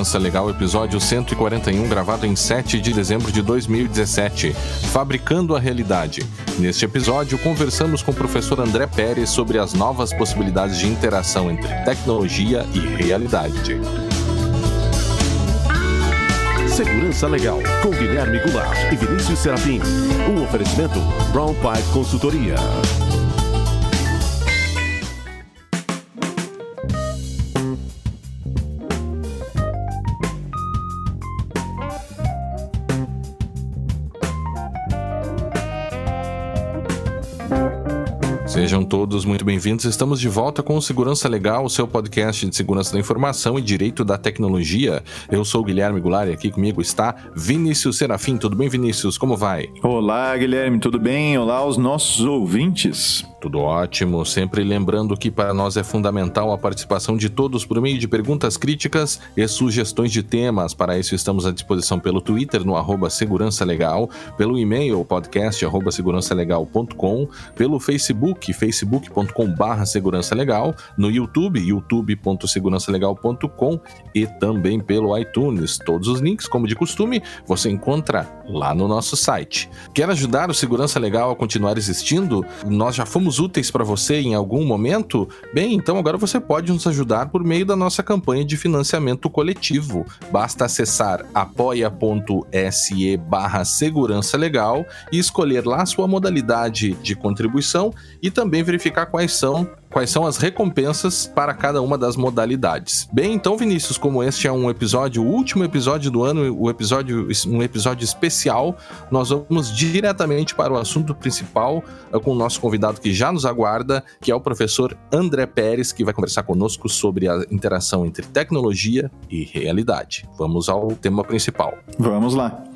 Segurança Legal, episódio 141, gravado em 7 de dezembro de 2017. Fabricando a realidade. Neste episódio, conversamos com o professor André Pérez sobre as novas possibilidades de interação entre tecnologia e realidade. Segurança Legal, com Guilherme Goulart e Vinícius Serafim. Um oferecimento Brown Pipe Consultoria. Bem-vindos. Estamos de volta com o Segurança Legal, o seu podcast de segurança da informação e direito da tecnologia. Eu sou o Guilherme Goulart e aqui comigo está Vinícius Serafim. Tudo bem, Vinícius? Como vai? Olá, Guilherme, tudo bem? Olá aos nossos ouvintes. Tudo ótimo. Sempre lembrando que para nós é fundamental a participação de todos por meio de perguntas críticas e sugestões de temas. Para isso, estamos à disposição pelo Twitter, no arroba Segurança Legal, pelo e-mail, podcast, arroba segurançalegal.com, pelo Facebook, facebook.com barra Segurança Legal, no YouTube, youtube.segurançalegal.com e também pelo iTunes. Todos os links, como de costume, você encontra lá no nosso site. Quer ajudar o Segurança Legal a continuar existindo? Nós já fomos úteis para você em algum momento? Bem, então agora você pode nos ajudar por meio da nossa campanha de financiamento coletivo. Basta acessar apoia.se barra segurança legal e escolher lá sua modalidade de contribuição e também verificar quais são quais são as recompensas para cada uma das modalidades. Bem, então, Vinícius, como este é um episódio, o último episódio do ano, o episódio, um episódio especial, nós vamos diretamente para o assunto principal eh, com o nosso convidado que já nos aguarda, que é o professor André Pérez, que vai conversar conosco sobre a interação entre tecnologia e realidade. Vamos ao tema principal. Vamos lá.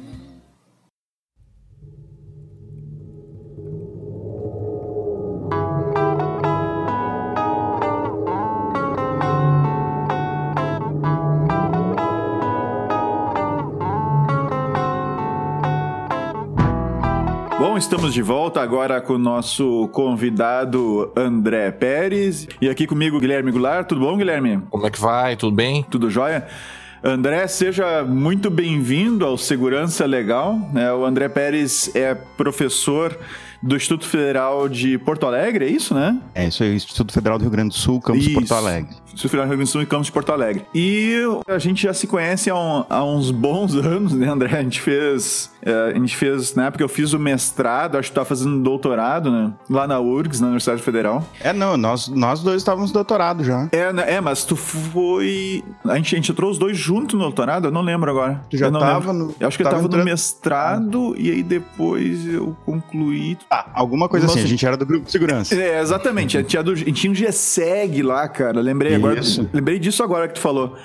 Bom, estamos de volta agora com o nosso convidado André Pérez. E aqui comigo, Guilherme Goulart. Tudo bom, Guilherme? Como é que vai? Tudo bem? Tudo jóia? André, seja muito bem-vindo ao Segurança Legal. É, o André Pérez é professor do Instituto Federal de Porto Alegre, é isso, né? É isso aí, Instituto Federal do Rio Grande do Sul, campus isso. Porto Alegre. Rio Grande do Sul e campus de Porto Alegre. E a gente já se conhece há, um, há uns bons anos, né, André? A gente fez, é, a gente fez, na época eu fiz o mestrado, acho que tu tá fazendo doutorado, né? Lá na URGS, na Universidade Federal. É, não, nós, nós dois estávamos doutorado já. É, né, é, mas tu foi... A gente, a gente entrou os dois juntos no doutorado? Eu não lembro agora. Tu já eu tava lembro. no... Eu acho que tava eu tava entrando... no mestrado ah. e aí depois eu concluí... Ah, alguma coisa assim, a gente era do grupo de segurança. É, exatamente. A gente, do, a gente tinha um GSEG lá, cara. Lembrei agora. Lembrei disso agora que tu falou.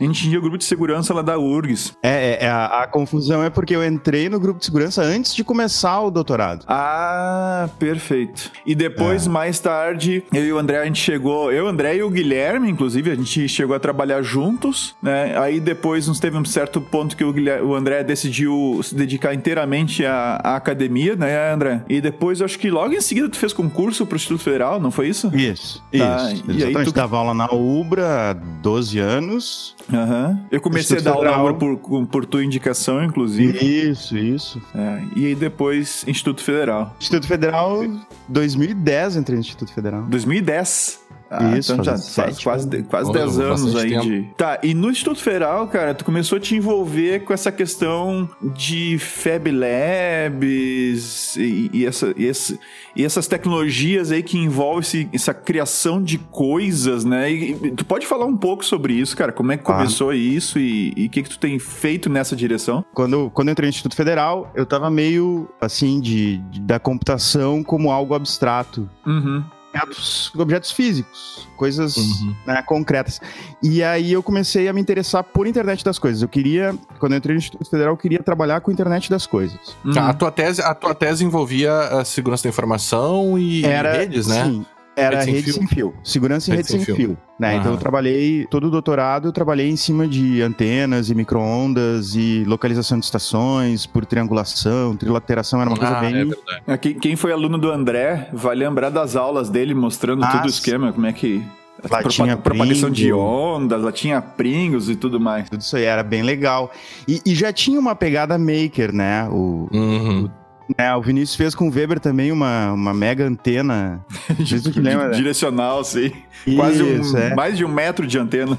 A gente tinha o grupo de segurança lá da URGS. É, é, é a, a, confusão é porque eu entrei no grupo de segurança antes de começar o doutorado. Ah, perfeito. E depois, é. mais tarde, eu e o André, a gente chegou. Eu, o André e o Guilherme, inclusive, a gente chegou a trabalhar juntos, né? Aí depois nos teve um certo ponto que o, Guilherme, o André decidiu se dedicar inteiramente à, à, academia, né, André? E depois, eu acho que logo em seguida tu fez concurso pro Instituto Federal, não foi isso? Isso, tá. isso. E Exatamente, aí tu dava aula na UBRA há 12 anos. Uhum. Eu comecei Instituto a dar aula por, por, por, tua indicação, inclusive. Isso, isso. É, e aí depois Instituto Federal. Instituto Federal, 2010 entrei no Instituto Federal. 2010? Ah, Isso, então já faz quase, quase 10 anos aí tempo. de. Tá, e no Instituto Federal, cara, tu começou a te envolver com essa questão de Fab Labs e, e, essa, e, esse, e essas tecnologias aí que envolvem esse, essa criação de coisas, né? E, e, tu pode falar um pouco sobre isso, cara? Como é que começou ah. isso e o que, que tu tem feito nessa direção? Quando, quando eu entrei no Instituto Federal, eu tava meio assim de, de da computação como algo abstrato. Uhum objetos, objetos físicos, coisas uhum. né, concretas. E aí eu comecei a me interessar por internet das coisas. Eu queria, quando eu entrei no Instituto Federal, eu queria trabalhar com internet das coisas. Uhum. A, tua tese, a tua tese envolvia a segurança da informação e Era, redes, né? Sim, era rede, rede sem, fio. Segurança em rede, rede sem, fio. fio né? Então eu trabalhei, todo o doutorado eu trabalhei em cima de antenas e micro-ondas e localização de estações por triangulação, trilateração, era uma coisa ah, bem... É quem, quem foi aluno do André vai lembrar das aulas dele mostrando ah, todo o esquema, como é que Lá tinha propagação de ondas, lá tinha Pringles e tudo mais. Tudo isso aí era bem legal. E, e já tinha uma pegada maker, né? O, uhum. o é, o Vinícius fez com o Weber também uma, uma mega antena. lembra, né? Direcional, sim. Isso, Quase um, é. mais de um metro de antena.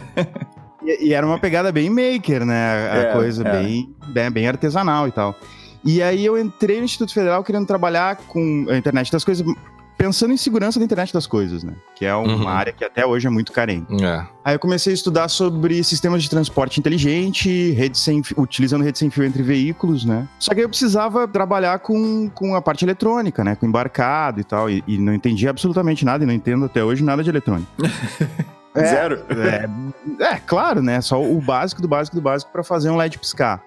e, e, era uma pegada bem maker, né? A é, coisa é. Bem, bem, bem artesanal e tal. E aí eu entrei no Instituto Federal querendo trabalhar com a internet das coisas, pensando em segurança da internet das coisas, né? Que é uma uhum. área que até hoje é muito carente. É. Aí eu comecei a estudar sobre sistemas de transporte inteligente, rede sem, utilizando rede sem fio entre veículos, né? Só que eu precisava trabalhar com, com a parte eletrônica, né? Com embarcado e tal. E, e não entendia absolutamente nada, e não entendo até hoje nada de eletrônica. É, Zero? É, é, claro, né? Só o básico do básico do básico para fazer um LED piscar.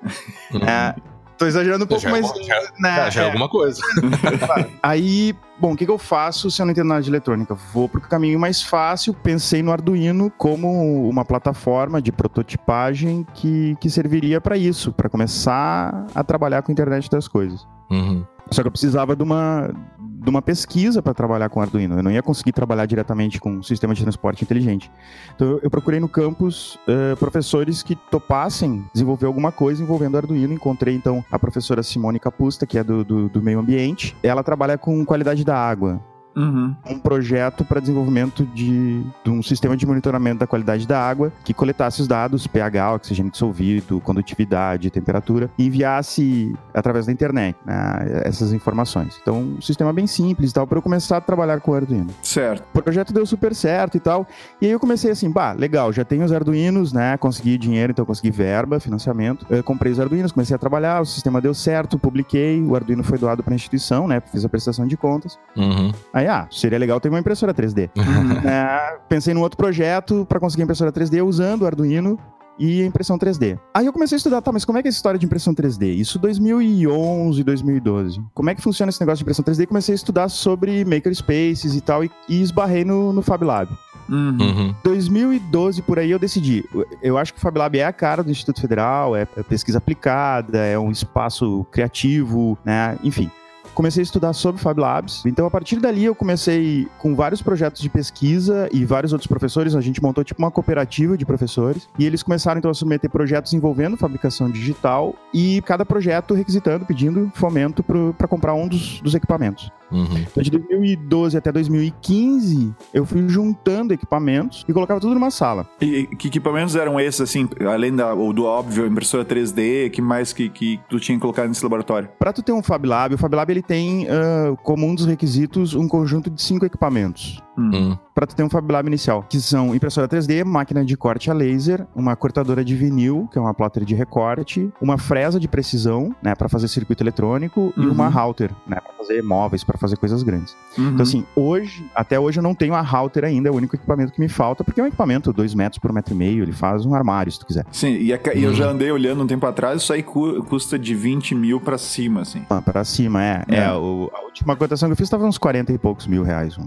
é, Tô exagerando um pouco, já mas. É, já, né, já é, é alguma coisa. Aí, bom, o que, que eu faço se eu não entendo nada de eletrônica? Vou pro caminho mais fácil. Pensei no Arduino como uma plataforma de prototipagem que, que serviria para isso, para começar a trabalhar com a internet das coisas. Uhum. Só que eu precisava de uma, de uma pesquisa para trabalhar com Arduino. Eu não ia conseguir trabalhar diretamente com um sistema de transporte inteligente. Então eu procurei no campus uh, professores que topassem desenvolver alguma coisa envolvendo Arduino. Encontrei então a professora Simone Capusta, que é do, do, do meio ambiente. Ela trabalha com qualidade da água. Uhum. Um projeto para desenvolvimento de, de, um sistema de monitoramento da qualidade da água que coletasse os dados pH, oxigênio dissolvido, condutividade, temperatura e enviasse através da internet né, essas informações. Então, um sistema bem simples e tal, para eu começar a trabalhar com o Arduino. Certo. O projeto deu super certo e tal. E aí eu comecei assim, bah, legal, já tenho os Arduinos, né? Consegui dinheiro, então consegui verba, financiamento. Eu comprei os Arduinos, comecei a trabalhar, o sistema deu certo, publiquei, o Arduino foi doado para a instituição, né? Fiz a prestação de contas. Uhum. Aí, ah, seria legal ter uma impressora 3D. é, pensei num outro projeto para conseguir impressora 3D usando o Arduino e impressão 3D. Aí eu comecei a estudar, tá, mas como é que é essa história de impressão 3D? Isso 2011, 2012. Como é que funciona esse negócio de impressão 3D? Comecei a estudar sobre makerspaces e tal, e, e esbarrei no, no Fab Lab. Uhum. 2012 por aí eu decidi. Eu acho que o Fab Lab é a cara do Instituto Federal, é pesquisa aplicada, é um espaço criativo, né? Enfim comecei a estudar sobre Fab Labs. Então, a partir dali, eu comecei com vários projetos de pesquisa e vários outros professores. A gente montou tipo uma cooperativa de professores e eles começaram então a submeter projetos envolvendo fabricação digital e cada projeto requisitando, pedindo fomento para comprar um dos, dos equipamentos. Uhum. Então, de 2012 até 2015, eu fui juntando equipamentos e colocava tudo numa sala. E que equipamentos eram esses, assim, além da, do óbvio, impressora 3D, que mais que, que tu tinha colocado nesse laboratório? Para tu ter um Fab Lab, o Fab Lab ele tem uh, como um dos requisitos um conjunto de cinco equipamentos. Hum. Para tu ter um Fab Lab inicial, que são impressora 3D, máquina de corte a laser, uma cortadora de vinil, que é uma plotter de recorte, uma fresa de precisão, né, para fazer circuito eletrônico uhum. e uma router, né, para fazer móveis, para fazer coisas grandes. Uhum. Então assim, hoje, até hoje eu não tenho a router ainda, é o único equipamento que me falta, porque é um equipamento 2 metros por um metro e meio, ele faz um armário, se tu quiser. Sim, e, a, e eu já uhum. andei olhando um tempo atrás, isso aí cu, custa de 20 mil para cima, assim. Ah, para cima, é. É, é o, a última cotação que eu fiz estava uns 40 e poucos mil reais, um,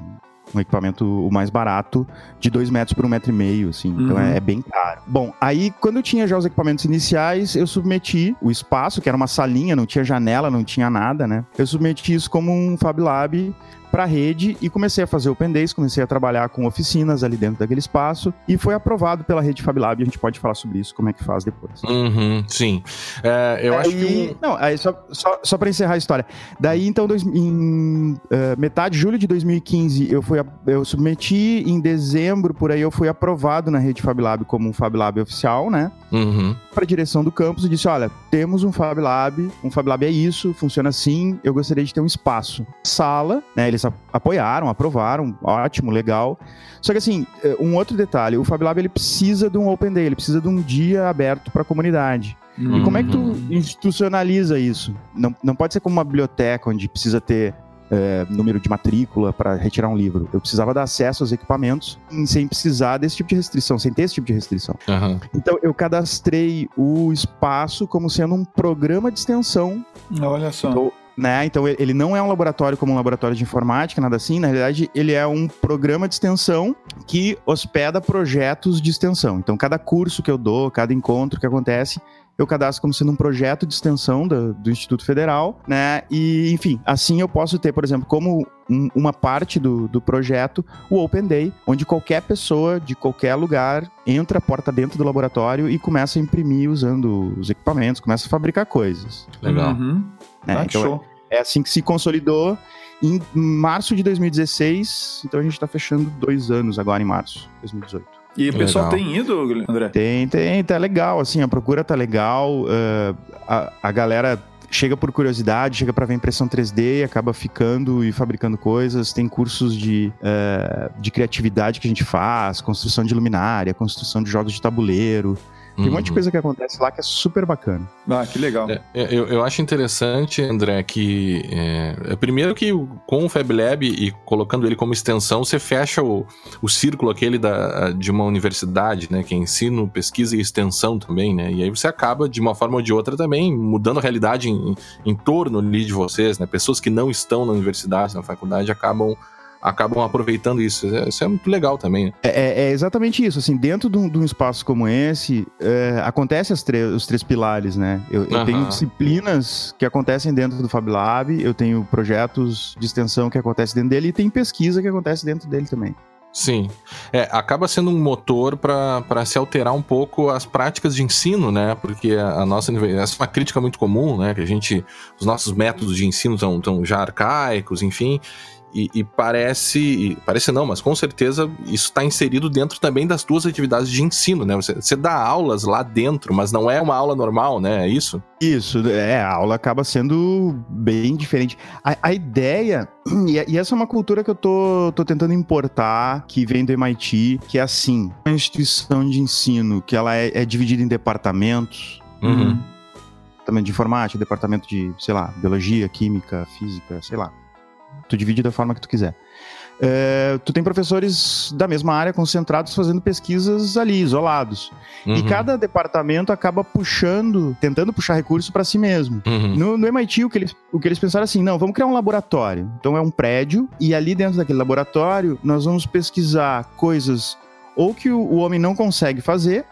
um equipamento o mais barato de 2 metros por um metro e meio, assim. Então, uhum. Então é, é, bem caro. Bom, aí quando eu tinha já os equipamentos iniciais, eu submeti o espaço, que era uma salinha, não tinha janela, não tinha nada, né? Eu submeti isso como um Fab Lab para a rede e comecei a fazer Open Days, comecei a trabalhar com oficinas ali dentro daquele espaço e foi aprovado pela rede FabLab. A gente pode falar sobre isso, como é que faz depois. Uhum, sim. É, eu acho que. Não, aí só, só, só para encerrar a história. Daí, então, dois, em uh, metade de julho de 2015, eu, fui, eu submeti, em dezembro, por aí, eu fui aprovado na rede FabLab como um FabLab oficial, né? Uhum. Para a direção do campus e disse: olha, temos um FabLab, um FabLab é isso, funciona assim, eu gostaria de ter um espaço. Sala, né? Eles apoiaram, aprovaram, ótimo, legal. Só que assim, é, um outro detalhe, o FabLab ele precisa de um Open Day, ele precisa de um dia aberto para a comunidade. Uhum. E como é que tu uhum. institucionaliza isso? Não, não pode ser como uma biblioteca onde precisa ter é, número de matrícula para retirar um livro. Eu precisava dar acesso aos equipamentos sem precisar desse tipo de restrição, sem ter esse tipo de restrição. Uhum. Então eu cadastrei o espaço como sendo um programa de extensão. Olha só. Então, né? Então ele não é um laboratório como um laboratório de informática, nada assim. Na realidade, ele é um programa de extensão que hospeda projetos de extensão. Então, cada curso que eu dou, cada encontro que acontece, eu cadastro como sendo um projeto de extensão do, do Instituto Federal, né? E, enfim, assim eu posso ter, por exemplo, como um, uma parte do, do projeto o Open Day, onde qualquer pessoa de qualquer lugar entra, porta dentro do laboratório e começa a imprimir usando os equipamentos, começa a fabricar coisas. Legal. Uhum. É, ah, então show. É, é assim que se consolidou em março de 2016, então a gente está fechando dois anos agora em março de 2018. E o pessoal legal. tem ido, André? Tem, tem, tá legal, assim, a procura tá legal, uh, a, a galera chega por curiosidade, chega para ver impressão 3D e acaba ficando e fabricando coisas. Tem cursos de, uh, de criatividade que a gente faz, construção de luminária, construção de jogos de tabuleiro. Tem um monte de uhum. coisa que acontece lá que é super bacana. Ah, que legal. É, é, eu, eu acho interessante, André, que é, é, primeiro que com o Fab Lab e colocando ele como extensão, você fecha o, o círculo aquele da, de uma universidade, né? Que é ensino, pesquisa e extensão também, né? E aí você acaba, de uma forma ou de outra, também mudando a realidade em, em torno ali de vocês, né? Pessoas que não estão na universidade, na faculdade, acabam acabam aproveitando isso. É, isso é muito legal também. Né? É, é, é, exatamente isso. Assim, dentro de um, de um espaço como esse, é, acontece os três pilares, né? Eu, eu tenho disciplinas que acontecem dentro do Fab Lab, eu tenho projetos de extensão que acontecem dentro dele e tem pesquisa que acontece dentro dele também. Sim. É, acaba sendo um motor para se alterar um pouco as práticas de ensino, né? Porque a, a, nossa essa é uma crítica muito comum, né? Que a gente. Os nossos métodos de ensino estão já arcaicos, enfim. E, e, parece, parece não, mas com certeza isso está inserido dentro também das tuas atividades de ensino, né? Você, você, dá aulas lá dentro, mas não é uma aula normal, né? É isso? Isso, é, a aula acaba sendo bem diferente. A, a ideia, e, e, essa é uma cultura que eu tô, tô tentando importar, que vem do MIT, que é assim, uma instituição de ensino que ela é, é dividida em departamentos, uhum. departamento de informática, departamento de, sei lá, biologia, química, física, sei lá Tu divide da forma que tu quiser. É, tu tem professores da mesma área concentrados fazendo pesquisas ali, isolados. Uhum. E cada departamento acaba puxando, tentando puxar recursos para si mesmo. Uhum. No, no, MIT, o que, eles, o que eles pensaram assim: não, vamos criar um laboratório. Então é um prédio, e ali dentro daquele laboratório nós vamos pesquisar coisas ou que o, o homem não consegue fazer,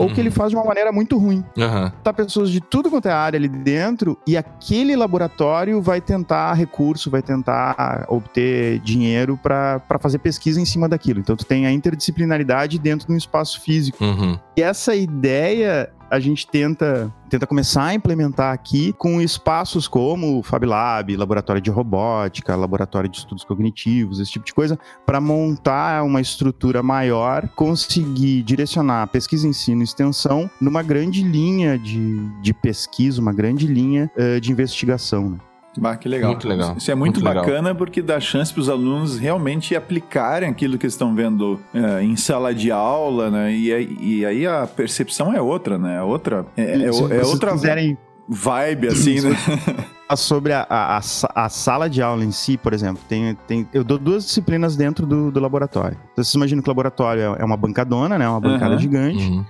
ou uhum. que ele uhum. faz de uma maneira muito ruim. Uhum. Tá pessoas de tudo quanto é área ali dentro e aquele laboratório vai tentar recurso, vai tentar obter dinheiro para fazer pesquisa em cima daquilo. Então tu tem a interdisciplinaridade dentro de um espaço físico. Uhum. E essa ideia a gente tenta, tenta começar a implementar aqui com espaços como o Fab Lab, laboratório de robótica, laboratório de estudos cognitivos, esse tipo de coisa, para montar uma estrutura maior, conseguir direcionar pesquisa, ensino e extensão numa grande linha de, de pesquisa, uma grande linha uh, de investigação. Né? Bah, que legal. Muito legal. Isso é muito, muito bacana legal. porque dá chance para os alunos realmente aplicarem aquilo que estão vendo é, em sala de aula, né? E, e, aí a percepção é outra, né? É outra. É, é, é outra quiserem... vibe, assim, né? Sobre a, a, a, sala de aula em si, por exemplo, tem, tem, eu dou duas disciplinas dentro do, do laboratório. Então, vocês imaginam que o laboratório é, é uma bancadona, né? Uma bancada uhum. gigante. Uhum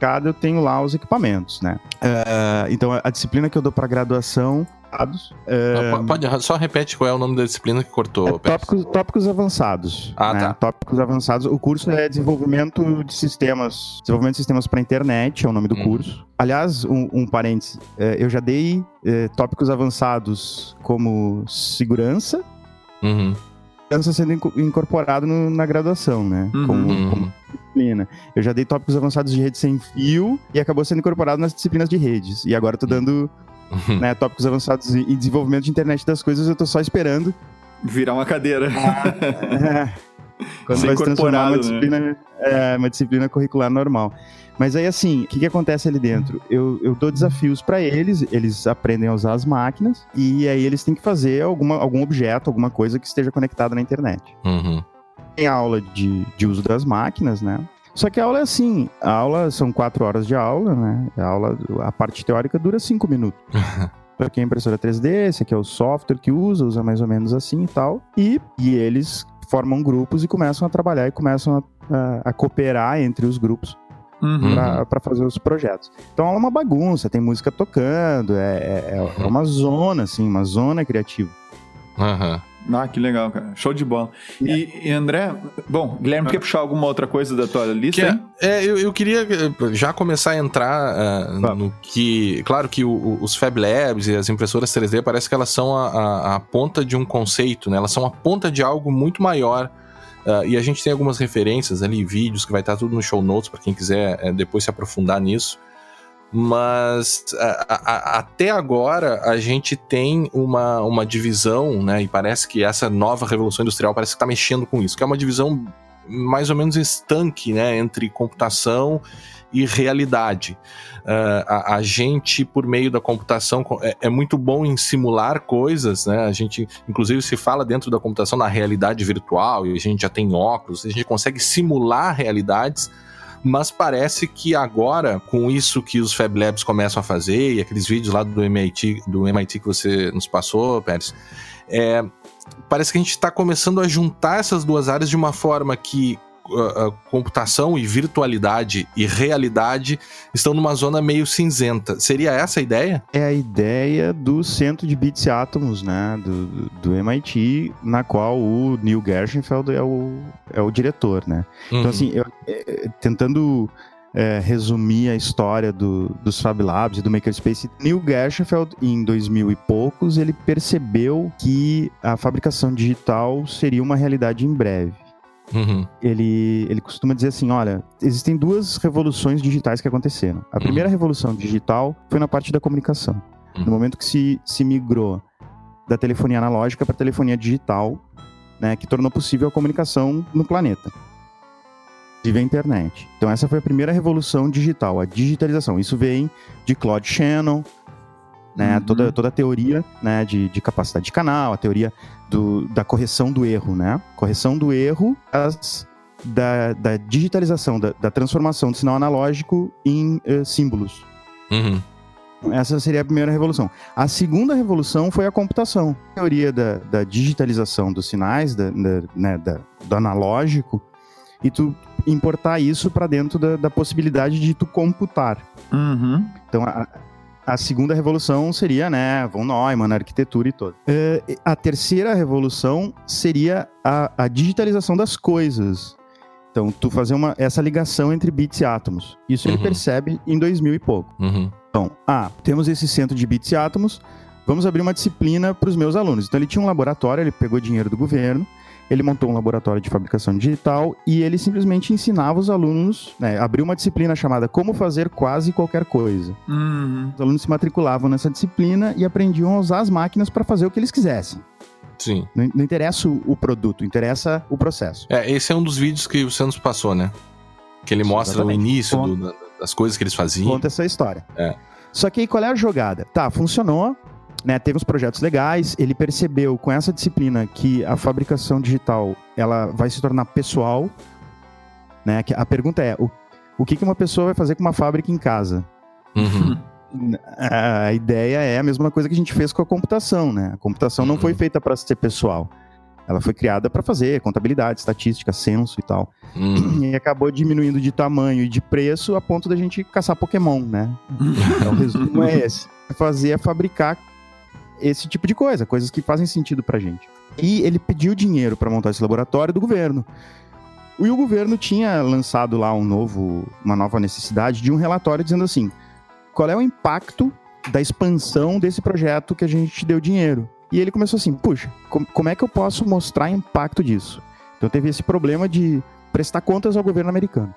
cada eu tenho lá os equipamentos, né? Uh, então a, a disciplina que eu dou para graduação avançados. É... Pode, só repete qual é o nome da disciplina que cortou. É tópicos, tópicos avançados. Ah, né? tá. Tópicos avançados. O curso é desenvolvimento de sistemas. Desenvolvimento de sistemas para internet, é o nome do hum. curso. Aliás, um, um parênteses, é, eu já dei é, tópicos avançados como segurança. Uhum. Segurança sendo incorporado no, na graduação, né? Uhum. Como, uhum. como disciplina. Eu já dei tópicos avançados de rede sem fio e acabou sendo incorporado nas disciplinas de redes. E agora eu tô dando né, tópicos avançados e desenvolvimento de internet das coisas, eu tô só esperando. Virar uma cadeira. Ah, é, quando Ser vai se transformar uma né? disciplina, né? é, uma disciplina curricular normal. Mas aí, assim, o que, que acontece ali dentro? Eu, eu dou desafios para eles, eles aprendem a usar as máquinas, e aí eles têm que fazer alguma, algum objeto, alguma coisa que esteja conectada na internet. Uhum. Tem aula de, de uso das máquinas, né? Só que a aula é assim, a aula são quatro horas de aula, né? A aula, a parte teórica dura cinco minutos. Aqui é a impressora 3D, esse aqui é o software que usa, usa mais ou menos assim e tal. E, e eles formam grupos e começam a trabalhar e começam a, a, a cooperar entre os grupos uhum. para fazer os projetos. Então é uma bagunça, tem música tocando, é, é, é, é uma zona, assim, uma zona criativa. Uhum. Ah, que legal, cara. Show de bola. E, e André, bom, Guilherme, quer puxar alguma outra coisa da tua lista? Que é, é eu, eu, queria eh, já começar a entrar uh, no que. Claro que o, os Fab Labs e as impressoras 3D parece que elas são a, a, a, ponta de um conceito, né? Elas são a ponta de algo muito maior. Uh, e a gente tem algumas referências ali, vídeos que vai estar tudo no show notes para quem quiser uh, depois se aprofundar nisso mas a, a, até agora a gente tem uma, uma divisão, né? E parece que essa nova revolução industrial parece que está mexendo com isso, que é uma divisão mais ou menos estanque, né? Entre computação e realidade. Uh, a, a, gente, por meio da computação, é, é, muito bom em simular coisas, né? A gente, inclusive, se fala dentro da computação na realidade virtual, e a gente já tem óculos, a gente consegue simular realidades mas parece que agora, com isso que os Fab Labs começam a fazer, e aqueles vídeos lá do MIT, do MIT que você nos passou, Pérez, é, parece que a gente está começando a juntar essas duas áreas de uma forma que uh, computação e virtualidade e realidade estão numa zona meio cinzenta. Seria essa a ideia? É a ideia do centro de bits e átomos, né, do, do MIT, na qual o Neil Gershenfeld é o, é o diretor, né. Então, uhum. Então, assim, eu, é, tentando é, resumir a história do, dos Fab Labs e do Makerspace, Neil Gershenfeld, em 2000 e poucos, ele percebeu que a fabricação digital seria uma realidade em breve. Uhum. Ele, ele costuma dizer assim: olha, existem duas revoluções digitais que aconteceram. A primeira uhum. revolução digital foi na parte da comunicação. Uhum. No momento que se, se migrou da telefonia analógica para telefonia digital, né, que tornou possível a comunicação no planeta. Vive a internet. Então, essa foi a primeira revolução digital, a digitalização. Isso vem de Claude Shannon, né? Uhum. Toda, toda a teoria né, de, de capacidade de canal, a teoria do, da correção do erro, né? Correção do erro as, da, da digitalização, da, da transformação do sinal analógico em uh, símbolos. Uhum. Essa seria a primeira revolução. A segunda revolução foi a computação. A teoria da, da digitalização dos sinais, da, da, né, da, do analógico, e tu importar isso para dentro da, da, possibilidade de tu computar. Uhum. Então, a, a segunda revolução seria, né, von Neumann, a arquitetura e todo. Uh, a terceira revolução seria a, a, digitalização das coisas. Então, tu fazer uma, essa ligação entre bits e átomos. Isso uhum. ele percebe em 2000 e pouco. Uhum. Então, ah, temos esse centro de bits e átomos, vamos abrir uma disciplina para os meus alunos. Então, ele tinha um laboratório, ele pegou dinheiro do governo, ele montou um laboratório de fabricação digital e ele simplesmente ensinava os alunos, né, abriu uma disciplina chamada Como Fazer Quase Qualquer Coisa. Uhum. Os alunos se matriculavam nessa disciplina e aprendiam a usar as máquinas para fazer o que eles quisessem. Sim. Não, não, interessa o produto, interessa o processo. É, esse é um dos vídeos que o Santos passou, né? Que ele Sim, mostra exatamente. o início do, das coisas que eles faziam. Conta essa história. É. Só que aí qual é a jogada? Tá, funcionou, né, teve uns projetos legais, ele percebeu com essa disciplina que a fabricação digital ela vai se tornar pessoal, né? A pergunta é, o, o que, que uma pessoa vai fazer com uma fábrica em casa? Uhum. A ideia é a mesma coisa que a gente fez com a computação, né? A computação uhum. não foi uhum. feita para ser pessoal. Ela foi criada para fazer contabilidade, estatística, censo e tal. Uhum. E acabou diminuindo de tamanho e de preço a ponto da gente caçar Pokémon, né? Então, o resumo é esse. Fazer é fabricar esse tipo de coisa, coisas que fazem sentido pra gente. E ele pediu dinheiro para montar esse laboratório do governo. E o governo tinha lançado lá um novo, uma nova necessidade de um relatório dizendo assim: qual é o impacto da expansão desse projeto que a gente deu dinheiro? E ele começou assim: puxa, com, como é que eu posso mostrar impacto disso? Então teve esse problema de prestar contas ao governo americano.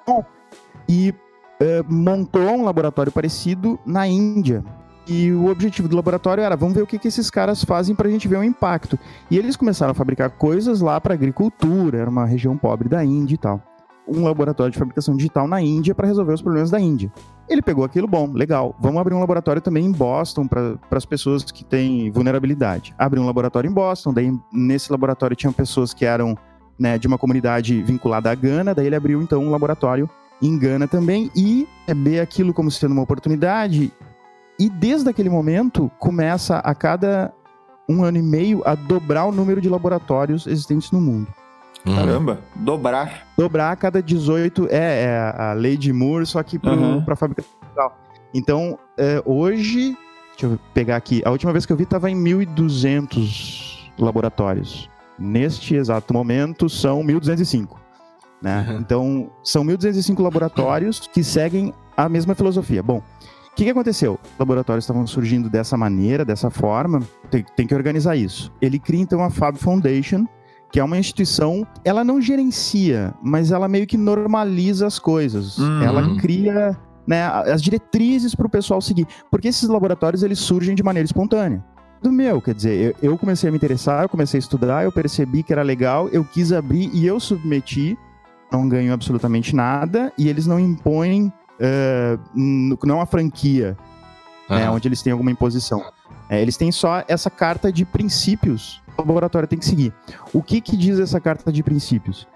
E uh, montou um laboratório parecido na Índia. E o objetivo do laboratório era, vamos ver o que, que esses caras fazem para a gente ver o impacto. E eles começaram a fabricar coisas lá para agricultura, era uma região pobre da Índia e tal. Um laboratório de fabricação digital na Índia para resolver os problemas da Índia. Ele pegou aquilo, bom, legal, vamos abrir um laboratório também em Boston para as pessoas que têm vulnerabilidade. Abriu um laboratório em Boston, daí nesse laboratório tinham pessoas que eram né, de uma comunidade vinculada à Gana, daí ele abriu então um laboratório em Gana também e ver aquilo como sendo uma oportunidade e desde aquele momento, começa a cada um ano e meio a dobrar o número de laboratórios existentes no mundo. Uhum. Caramba, dobrar. Dobrar a cada 18, é, é a lei de Moore, só que para uhum. fabricação digital. Então, é, hoje, deixa eu pegar aqui, a última vez que eu vi estava em 1.200 laboratórios. neste exato momento, são 1.205. Né? Uhum. Então, são 1.205 laboratórios que seguem a mesma filosofia. Bom, o que, que, aconteceu? Os laboratórios estavam surgindo dessa maneira, dessa forma, tem, tem, que organizar isso. Ele cria então a Fab Foundation, que é uma instituição, ela não gerencia, mas ela meio que normaliza as coisas. Uhum. Ela cria né, as diretrizes para o pessoal seguir. Porque esses laboratórios eles surgem de maneira espontânea. Do meu, quer dizer, eu, eu comecei a me interessar, eu comecei a estudar, eu percebi que era legal, eu quis abrir e eu submeti, não ganho absolutamente nada, e eles não impõem uh, não é uma franquia, uhum. né, onde eles têm alguma imposição. É, eles têm só essa carta de princípios que o laboratório tem que seguir. O que, que diz essa carta de princípios?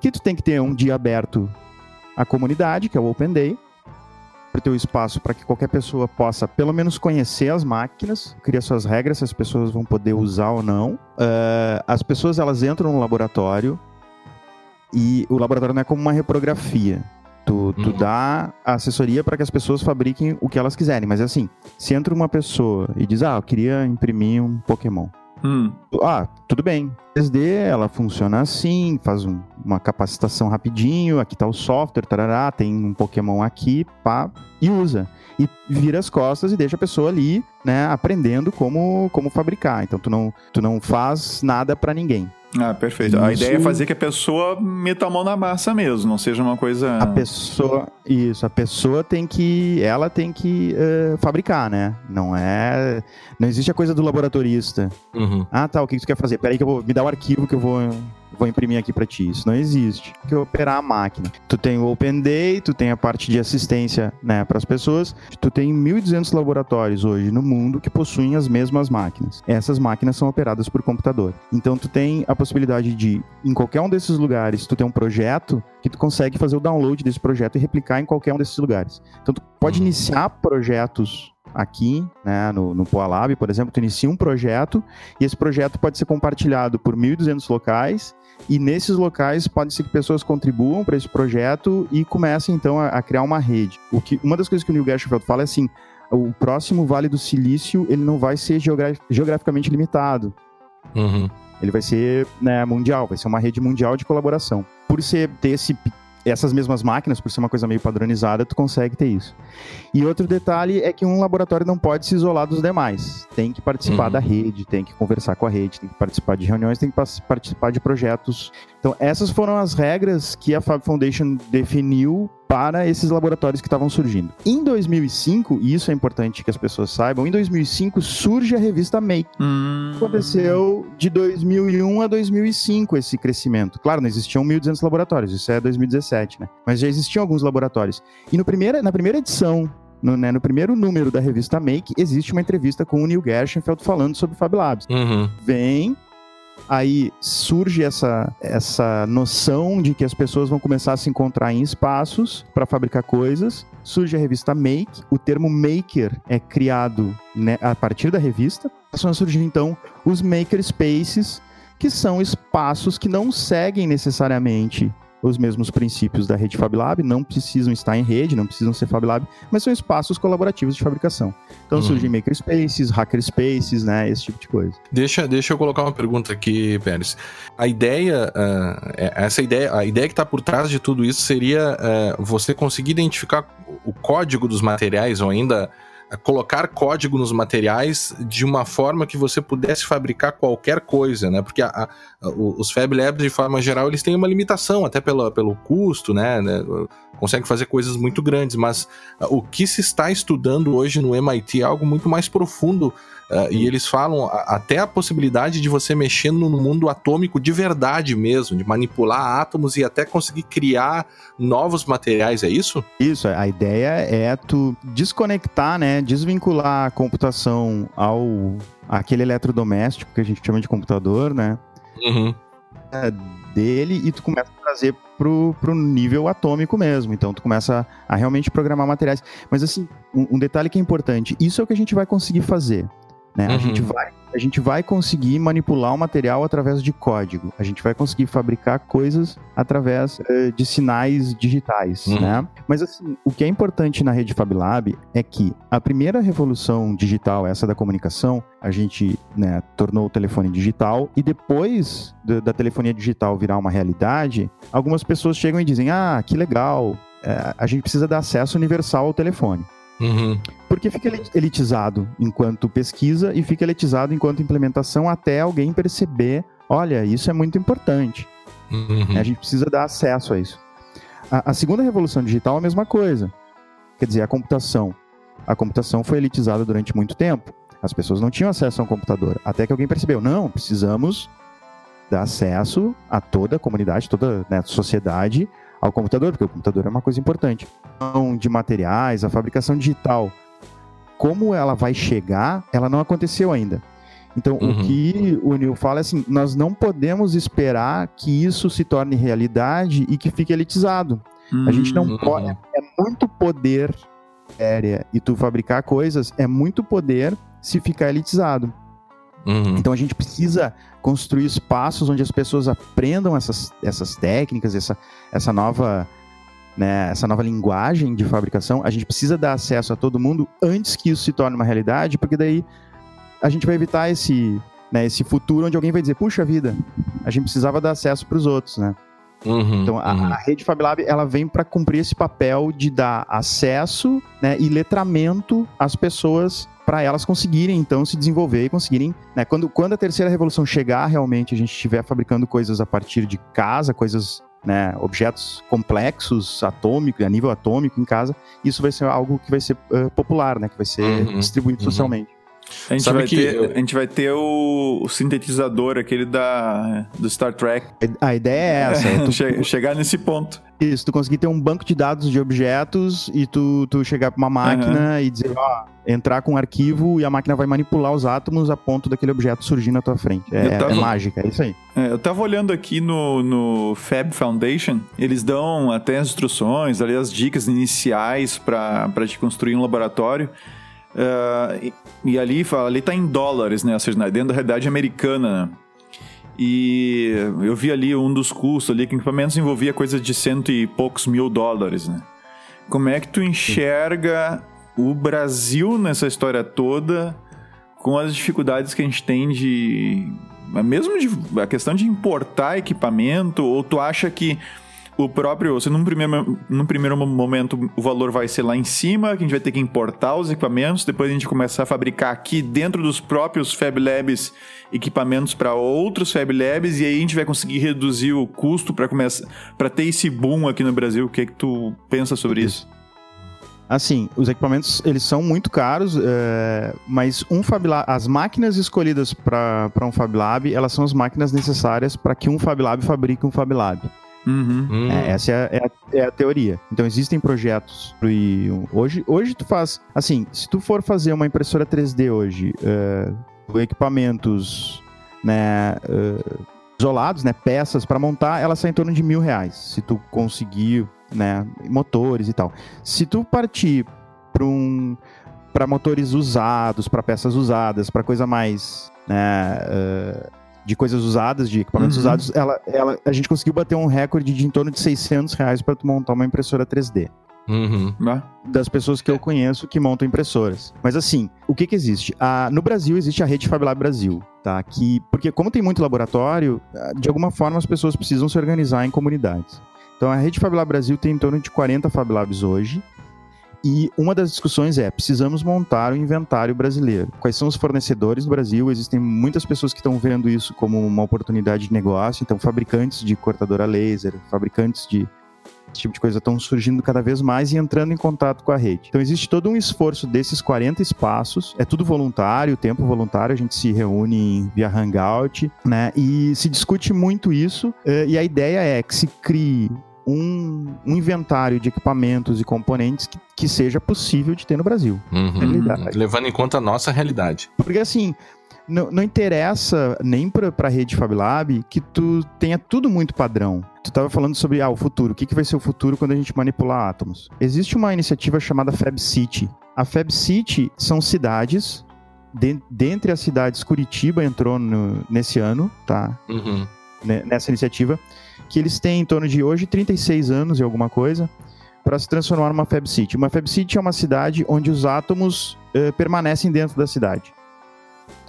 Que tu tem que ter um dia aberto à comunidade, que é o Open Day, para ter o espaço para que qualquer pessoa possa, pelo menos, conhecer as máquinas, cria suas regras, se as pessoas vão poder usar ou não. Uh, as pessoas elas entram no laboratório e o laboratório não é como uma reprografia. Tu, tu uhum. dá assessoria para que as pessoas fabriquem o que elas quiserem. Mas é assim, se entra uma pessoa e diz, ah, eu queria imprimir um Pokémon. Hum. Ah, tudo bem. 3D, ela funciona assim, faz um, uma capacitação rapidinho, aqui tá o software, tarará, tem um Pokémon aqui, pá, e usa. E vira as costas e deixa a pessoa ali, né, aprendendo como, como fabricar. Então tu não, tu não faz nada para ninguém. Ah, perfeito. Isso... A ideia é fazer que a pessoa meta a mão na massa mesmo, não seja uma coisa. A pessoa, isso, a pessoa tem que, ela tem que uh, fabricar, né? Não é, não existe a coisa do laboratorista. Uhum. Ah, tá. O que tu quer fazer? Peraí que eu vou me dar o arquivo que eu vou vou imprimir aqui para ti. Isso não existe. Que operar a máquina. Tu tem o Open Day, tu tem a parte de assistência, né, para as pessoas. Tu tem 1.200 laboratórios hoje no mundo que possuem as mesmas máquinas. Essas máquinas são operadas por computador. Então tu tem a possibilidade de em qualquer um desses lugares, tu tem um projeto que tu consegue fazer o download desse projeto e replicar em qualquer um desses lugares. Então tu pode uhum. iniciar projetos aqui, né, no, no Poalab, por exemplo, tu inicia um projeto e esse projeto pode ser compartilhado por 1.200 locais e nesses locais pode ser que pessoas contribuam para esse projeto e comecem então a, a, criar uma rede. O que, uma das coisas que o Neil Gershfeld fala é assim: o próximo Vale do Silício ele não vai ser geograf geograficamente limitado. Uhum. Ele vai ser né, mundial, vai ser uma rede mundial de colaboração. Por ser ter esse essas mesmas máquinas, por ser uma coisa meio padronizada, tu consegue ter isso. E outro detalhe é que um laboratório não pode se isolar dos demais. Tem que participar uhum. da rede, tem que conversar com a rede, tem que participar de reuniões, tem que participar de projetos. Então, essas foram as regras que a Fab Foundation definiu para esses laboratórios que estavam surgindo. Em 2005, e isso é importante que as pessoas saibam, em 2005 surge a revista Make. Hum. Aconteceu de 2001 a 2005 esse crescimento. Claro, não existiam 1.200 laboratórios, isso é 2017, né? Mas já existiam alguns laboratórios. E no primeira, na primeira edição no, né, no, primeiro número da revista Make, existe uma entrevista com o Neil Gershenfeld falando sobre Fab Labs. Uhum. Vem Aí surge essa, essa noção de que as pessoas vão começar a se encontrar em espaços para fabricar coisas. Surge a revista Make. O termo maker é criado né, a partir da revista. Começam a surgir então os maker spaces, que são espaços que não seguem necessariamente os mesmos princípios da rede FabLab, não precisam estar em rede, não precisam ser FabLab, mas são espaços colaborativos de fabricação. Então uhum. surgem makerspaces, hackerspaces, né, esse tipo de coisa. Deixa, deixa eu colocar uma pergunta aqui, Pérez. A ideia, uh, essa ideia, a ideia que está por trás de tudo isso seria uh, você conseguir identificar o código dos materiais ou ainda colocar código nos materiais de uma forma que você pudesse fabricar qualquer coisa, né? Porque a, a, os Fab Labs, de forma geral, eles têm uma limitação, até pelo, pelo custo, né? né? Conseguem fazer coisas muito grandes, mas o que se está estudando hoje no MIT é algo muito mais profundo Uh, e eles falam até a possibilidade de você mexer no mundo atômico de verdade mesmo, de manipular átomos e até conseguir criar novos materiais, é isso? Isso, a ideia é tu desconectar, né, desvincular a computação ao aquele eletrodoméstico que a gente chama de computador, né? Uhum. É, dele e tu começa a trazer pro, pro nível atômico mesmo. Então tu começa a, a realmente programar materiais. Mas assim, um, um, detalhe que é importante, isso é o que a gente vai conseguir fazer. Né? Uhum. A gente vai a gente vai conseguir manipular o material através de código. A gente vai conseguir fabricar coisas através uh, de sinais digitais, uhum. né? Mas assim, o que é importante na rede Fab Lab é que a primeira revolução digital, essa da comunicação, a gente né, tornou o telefone digital e depois do, da telefonia digital virar uma realidade, algumas pessoas chegam e dizem: Ah, que legal, é, a gente precisa dar acesso universal ao telefone. Uhum. Porque fica elitizado enquanto pesquisa e fica elitizado enquanto implementação até alguém perceber: olha, isso é muito importante. Uhum. A gente precisa dar acesso a isso. A, a, segunda revolução digital é a mesma coisa. Quer dizer, a computação. A computação foi elitizada durante muito tempo. As pessoas não tinham acesso a um computador. Até que alguém percebeu: não, precisamos dar acesso a toda a comunidade, toda né, a sociedade ao computador, porque o computador é uma coisa importante. De materiais, a fabricação digital, como ela vai chegar, ela não aconteceu ainda. Então, uhum. o que o Neil fala é assim: nós não podemos esperar que isso se torne realidade e que fique elitizado. Uhum. A gente não uhum. pode. É muito poder aérea e tu fabricar coisas é muito poder se ficar elitizado. Uhum. Então a gente precisa construir espaços onde as pessoas aprendam essas, essas técnicas, essa, essa nova né, essa nova linguagem de fabricação, a gente precisa dar acesso a todo mundo antes que isso se torne uma realidade, porque daí a gente vai evitar esse, né, esse futuro onde alguém vai dizer, puxa vida, a gente precisava dar acesso para os outros, né? Uhum, então, a, uhum. a, rede FabLab ela vem para cumprir esse papel de dar acesso né, e letramento às pessoas para elas conseguirem então se desenvolver e conseguirem, né, quando, quando a terceira revolução chegar realmente, a gente estiver fabricando coisas a partir de casa, coisas, né, objetos complexos, atômicos, a nível atômico em casa, isso vai ser algo que vai ser uh, popular, né, que vai ser uhum, distribuído uhum. socialmente. A gente, vai ter, eu... a gente vai ter o, o, sintetizador, aquele da, do Star Trek. A ideia é essa. É, tu... Chegar nesse ponto. Isso, tu conseguir ter um banco de dados de objetos e tu, tu chegar pra uma máquina uhum. e dizer, ó, entrar com um arquivo e a máquina vai manipular os átomos a ponto daquele objeto surgir na tua frente. É, tava... é mágica, é isso aí. É, eu tava olhando aqui no, no Fab Foundation, eles dão até as instruções, ali as dicas iniciais para te construir um laboratório. Uh, e, e, ali, ali tá em dólares, né? Ou seja, dentro da realidade americana. E eu vi ali um dos custos ali, que equipamentos envolvia coisa de cento e poucos mil dólares, né? Como é que tu enxerga o Brasil nessa história toda com as dificuldades que a gente tem de... Mesmo de, a questão de importar equipamento, ou tu acha que o próprio, se num primeiro, num primeiro momento o valor vai ser lá em cima, que a gente vai ter que importar os equipamentos, depois a gente começar a fabricar aqui dentro dos próprios Fab Labs equipamentos para outros Fab Labs e aí a gente vai conseguir reduzir o custo para começar para ter esse boom aqui no Brasil. O que é que tu pensa sobre isso? Assim, os equipamentos eles são muito caros, é, mas um Fab Lab, as máquinas escolhidas para um Fab Lab, elas são as máquinas necessárias para que um Fab Lab fabrique um Fab Lab. Uhum. Hum. É, essa é a, é, a, é a, teoria. Então existem projetos. E hoje, hoje tu faz. Assim, se tu for fazer uma impressora 3D hoje, uh, equipamentos, né, uh, isolados, né, peças para montar, ela sai em torno de mil reais. Se tu conseguir, né, motores e tal. Se tu partir para um para motores usados, para peças usadas, para coisa mais, né, uh, de coisas usadas, de equipamentos uhum. usados, ela, ela, a gente conseguiu bater um recorde de em torno de 600 reais para montar uma impressora 3D. Uhum. Né? Das pessoas que eu conheço que montam impressoras. Mas assim, o que que existe? Ah, no Brasil existe a rede FabLab Brasil, tá? Que, porque como tem muito laboratório, ah, de alguma forma as pessoas precisam se organizar em comunidades. Então a rede FabLab Brasil tem em torno de 40 FabLabs hoje, e uma das discussões é: precisamos montar o um inventário brasileiro. Quais são os fornecedores do Brasil? Existem muitas pessoas que estão vendo isso como uma oportunidade de negócio. Então, fabricantes de cortadora laser, fabricantes de esse tipo de coisa estão surgindo cada vez mais e entrando em contato com a rede. Então existe todo um esforço desses 40 espaços, é tudo voluntário, tempo voluntário, a gente se reúne via Hangout, né? E se discute muito isso, eh, e a ideia é que se crie um, um, inventário de equipamentos e componentes que, que, seja possível de ter no Brasil. Uhum. Levando em conta a nossa realidade. Porque assim, não, não interessa nem para a rede FabLab que tu tenha tudo muito padrão. Tu estava falando sobre ah, o futuro. O que, que vai ser o futuro quando a gente manipular átomos? Existe uma iniciativa chamada Fab City. A Fab City são cidades de, dentre as cidades, Curitiba entrou no, nesse ano, tá? Uhum. Nessa iniciativa, que eles têm em torno de hoje 36 anos e alguma coisa para se transformar numa Fab City. Uma Fab City é uma cidade onde os átomos uh, permanecem dentro da cidade.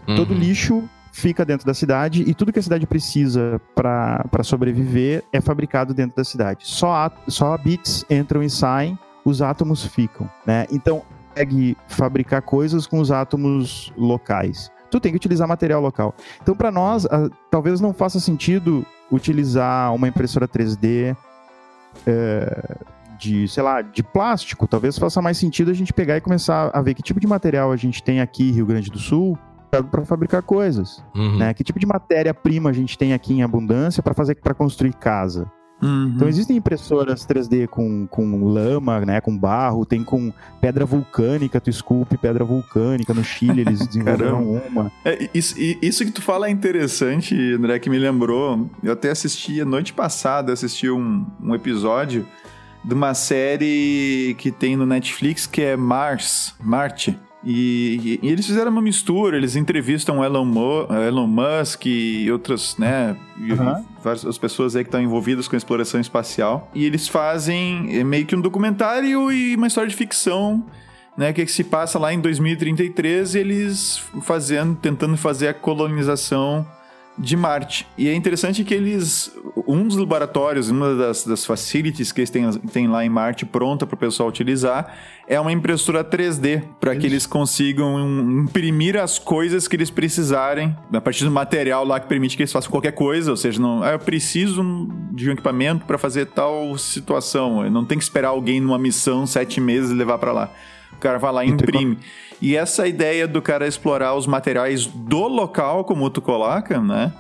Uhum. Todo lixo fica dentro da cidade e tudo que a cidade precisa para sobreviver é fabricado dentro da cidade. Só, só bits entram e saem, os átomos ficam. Né? Então, consegue fabricar coisas com os átomos locais. Tu tem que utilizar material local. Então, para nós, a, talvez não faça sentido utilizar uma impressora 3D é, de, sei lá, de plástico. Talvez faça mais sentido a gente pegar e começar a ver que tipo de material a gente tem aqui em Rio Grande do Sul para fabricar coisas, uhum. né? Que tipo de matéria-prima a gente tem aqui em abundância para fazer para construir casa? Uhum. Então existem impressoras 3D com, com lama, né, com barro, tem com pedra vulcânica, tu esculpe pedra vulcânica. No Chile eles desenvolveram uma. É, isso, isso que tu fala é interessante, André, que me lembrou. Eu até assisti, noite passada, assisti um, um episódio de uma série que tem no Netflix que é Mars, Marte. E, e, eles fizeram uma mistura, eles entrevistam Elon, Mo, Elon Musk e outras, né, uhum. várias pessoas aí que estão envolvidas com a exploração espacial. E eles fazem é, meio que um documentário e uma história de ficção, né, que se passa lá em 2033, eles fazendo, tentando fazer a colonização de Marte. E é interessante que eles. Um dos laboratórios, uma das, das facilities que eles têm, têm lá em Marte pronta para o pessoal utilizar é uma impressora 3D, para que eles consigam imprimir as coisas que eles precisarem, a partir do material lá que permite que eles façam qualquer coisa. Ou seja, não, ah, eu preciso de um equipamento para fazer tal situação. Eu não tem que esperar alguém numa missão sete meses levar para lá. O cara vai lá e imprime. E essa ideia do cara explorar os materiais do local, como tu coloca, né?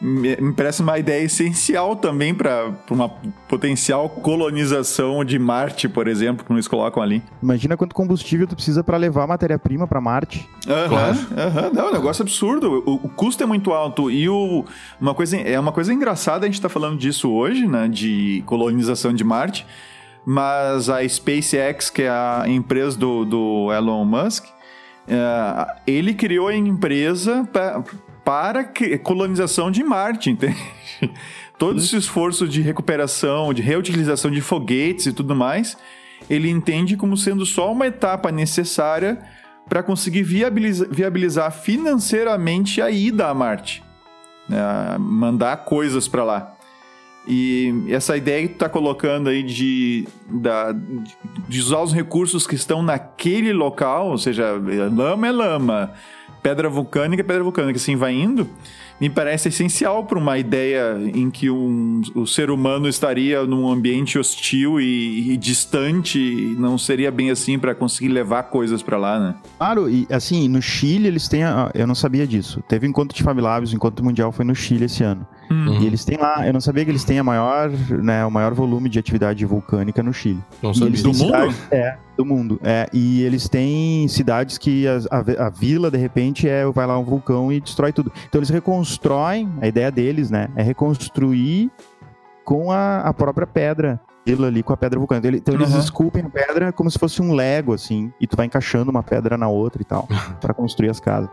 me parece uma ideia essencial também para uma potencial colonização de Marte, por exemplo, que eles colocam ali. Imagina quanto combustível tu precisa para levar matéria-prima para Marte. Aham, claro. aham. Não, é um negócio absurdo. O, o, custo é muito alto e o, uma coisa, é uma coisa engraçada a gente tá falando disso hoje, né, de colonização de Marte, mas a SpaceX, que é a empresa do, do Elon Musk, é, ele criou a empresa pra, para colonização de Marte, entende? Todo esse esforço de recuperação, de reutilização de foguetes e tudo mais, ele entende como sendo só uma etapa necessária para conseguir viabilizar, viabilizar, financeiramente a ida a Marte, né? mandar coisas para lá. E essa ideia que tu tá colocando aí de, da, de usar os recursos que estão naquele local, ou seja, lama é lama, pedra vulcânica é pedra vulcânica, assim vai indo, me parece essencial para uma ideia em que um, o ser humano estaria num ambiente hostil e, e distante, e não seria bem assim para conseguir levar coisas para lá, né? Claro, e assim, no Chile eles têm. A, eu não sabia disso. Teve um encontro de Fab Labs, o encontro mundial foi no Chile esse ano. Uhum. E eles têm lá, eu não sabia que eles têm a maior, né, o maior volume de atividade vulcânica no Chile. Não sabia. Do mundo? É, do mundo. É, e eles têm cidades que a, a, a, vila, de repente, é vai lá um vulcão e destrói tudo. Então eles reconstroem, a ideia deles, né, é reconstruir com a, a própria pedra vila ali com a pedra vulcânica. Então eles uhum. esculpem a pedra como se fosse um Lego, assim, e tu vai encaixando uma pedra na outra e tal, para construir as casas.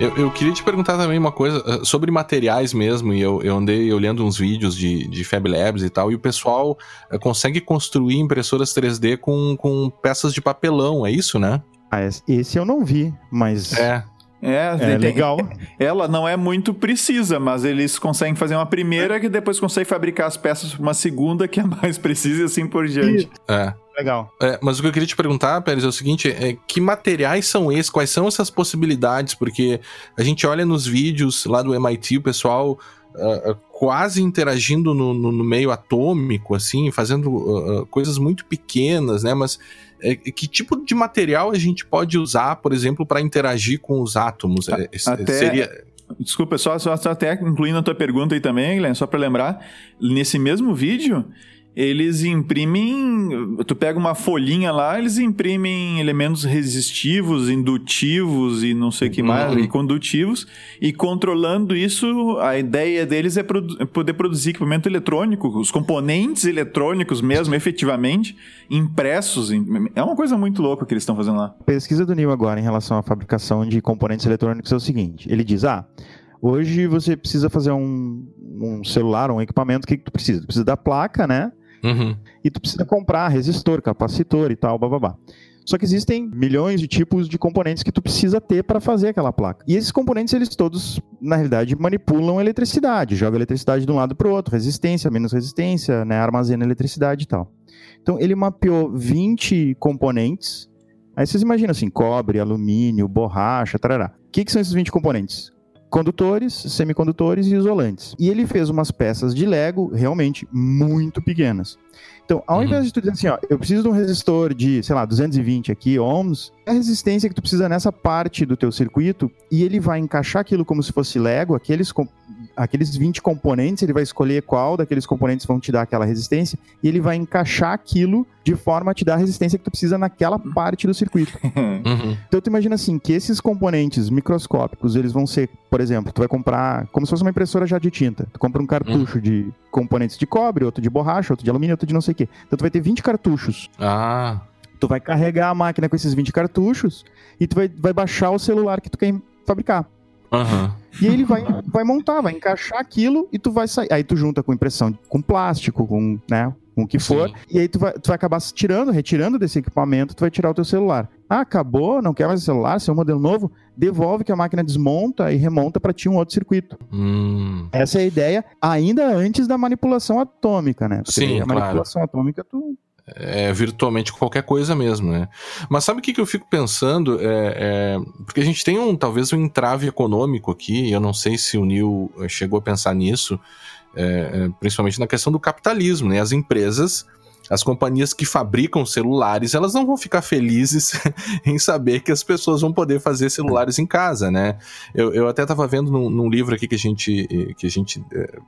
Eu, eu, queria te perguntar também uma coisa eh, sobre materiais mesmo, e eu, eu andei olhando uns vídeos de, de Fab Labs e tal, e o pessoal eh, consegue construir impressoras 3D com, com peças de papelão, é isso, né? Ah, esse eu não vi, mas. É. É, é legal. Ela não é muito precisa, mas eles conseguem fazer uma primeira que depois conseguem fabricar as peças para uma segunda que é mais precisa e assim por diante. É. Legal. É, mas o que eu queria te perguntar, Pérez, é o seguinte: é, que materiais são esses? Quais são essas possibilidades? Porque a gente olha nos vídeos lá do MIT, o pessoal uh, quase interagindo no, no, no, meio atômico, assim, fazendo uh, coisas muito pequenas, né? Mas é, que tipo de material a gente pode usar, por exemplo, para interagir com os átomos? É, até... Seria. Desculpa, só, só, só até incluindo a tua pergunta aí também, Guilherme, só para lembrar, nesse mesmo vídeo, eles imprimem. Tu pega uma folhinha lá, eles imprimem elementos resistivos, indutivos e não sei o que mais, uhum. e condutivos. E controlando isso, a ideia deles é produ poder produzir equipamento eletrônico, os componentes eletrônicos mesmo, efetivamente, impressos. É uma coisa muito louca que eles estão fazendo lá. A pesquisa do Neil agora em relação à fabricação de componentes eletrônicos é o seguinte: ele diz, ah. Hoje você precisa fazer um, um celular, um equipamento, o que, que tu precisa? Tu precisa da placa, né? Uhum. E tu precisa comprar resistor, capacitor e tal, babá. Só que existem milhões de tipos de componentes que tu precisa ter para fazer aquela placa. E esses componentes, eles todos, na realidade, manipulam eletricidade, jogam eletricidade de um lado para o outro, resistência, menos resistência, né, armazena eletricidade e tal. Então, ele mapeou 20 componentes. Aí vocês imaginam assim, cobre, alumínio, borracha, tarará. O que, que são esses 20 componentes? Condutores, semicondutores e isolantes. E ele fez umas peças de Lego realmente muito pequenas. Então, ao uhum. invés de tu dizer assim, ó, eu preciso de um resistor de, sei lá, 220 aqui ohms, é a resistência que tu precisa nessa parte do teu circuito e ele vai encaixar aquilo como se fosse Lego, aqueles aqueles 20 componentes, ele vai escolher qual daqueles componentes vão te dar aquela resistência e ele vai encaixar aquilo de forma a te dar a resistência que tu precisa naquela parte do circuito. Uhum. Então tu imagina assim, que esses componentes microscópicos, eles vão ser, por exemplo, tu vai comprar como se fosse uma impressora já de tinta. Tu compra um cartucho uhum. de componentes de cobre, outro de borracha, outro de alumínio, outro de não sei o quê. Então tu vai ter 20 cartuchos. Ah. Tu vai carregar a máquina com esses 20 cartuchos e tu vai, vai baixar o celular que tu quer fabricar. Uhum. E ele vai, vai montar, vai encaixar aquilo e tu vai sair. Aí tu junta com impressão com plástico, com, né, com o que for. Sim. E aí tu vai, tu vai acabar tirando, retirando desse equipamento, tu vai tirar o teu celular. Ah, acabou, não quer mais o celular, seu modelo novo, devolve que a máquina desmonta e remonta para ti um outro circuito. Hum. Essa é a ideia, ainda antes da manipulação atômica, né? Porque Sim, a manipulação atômica tu é virtualmente qualquer coisa mesmo, né? Mas sabe o que, que eu fico pensando? É, é, porque a gente tem um talvez um entrave econômico aqui, eu não sei se o Neil eh, chegou a pensar nisso, é, é, principalmente na questão do capitalismo, né? As empresas, as companhias que fabricam celulares, elas não vão ficar felizes em saber que as pessoas vão poder fazer celulares em casa, né? Eu, eu até estava vendo num, num, livro aqui que a gente, que a gente é,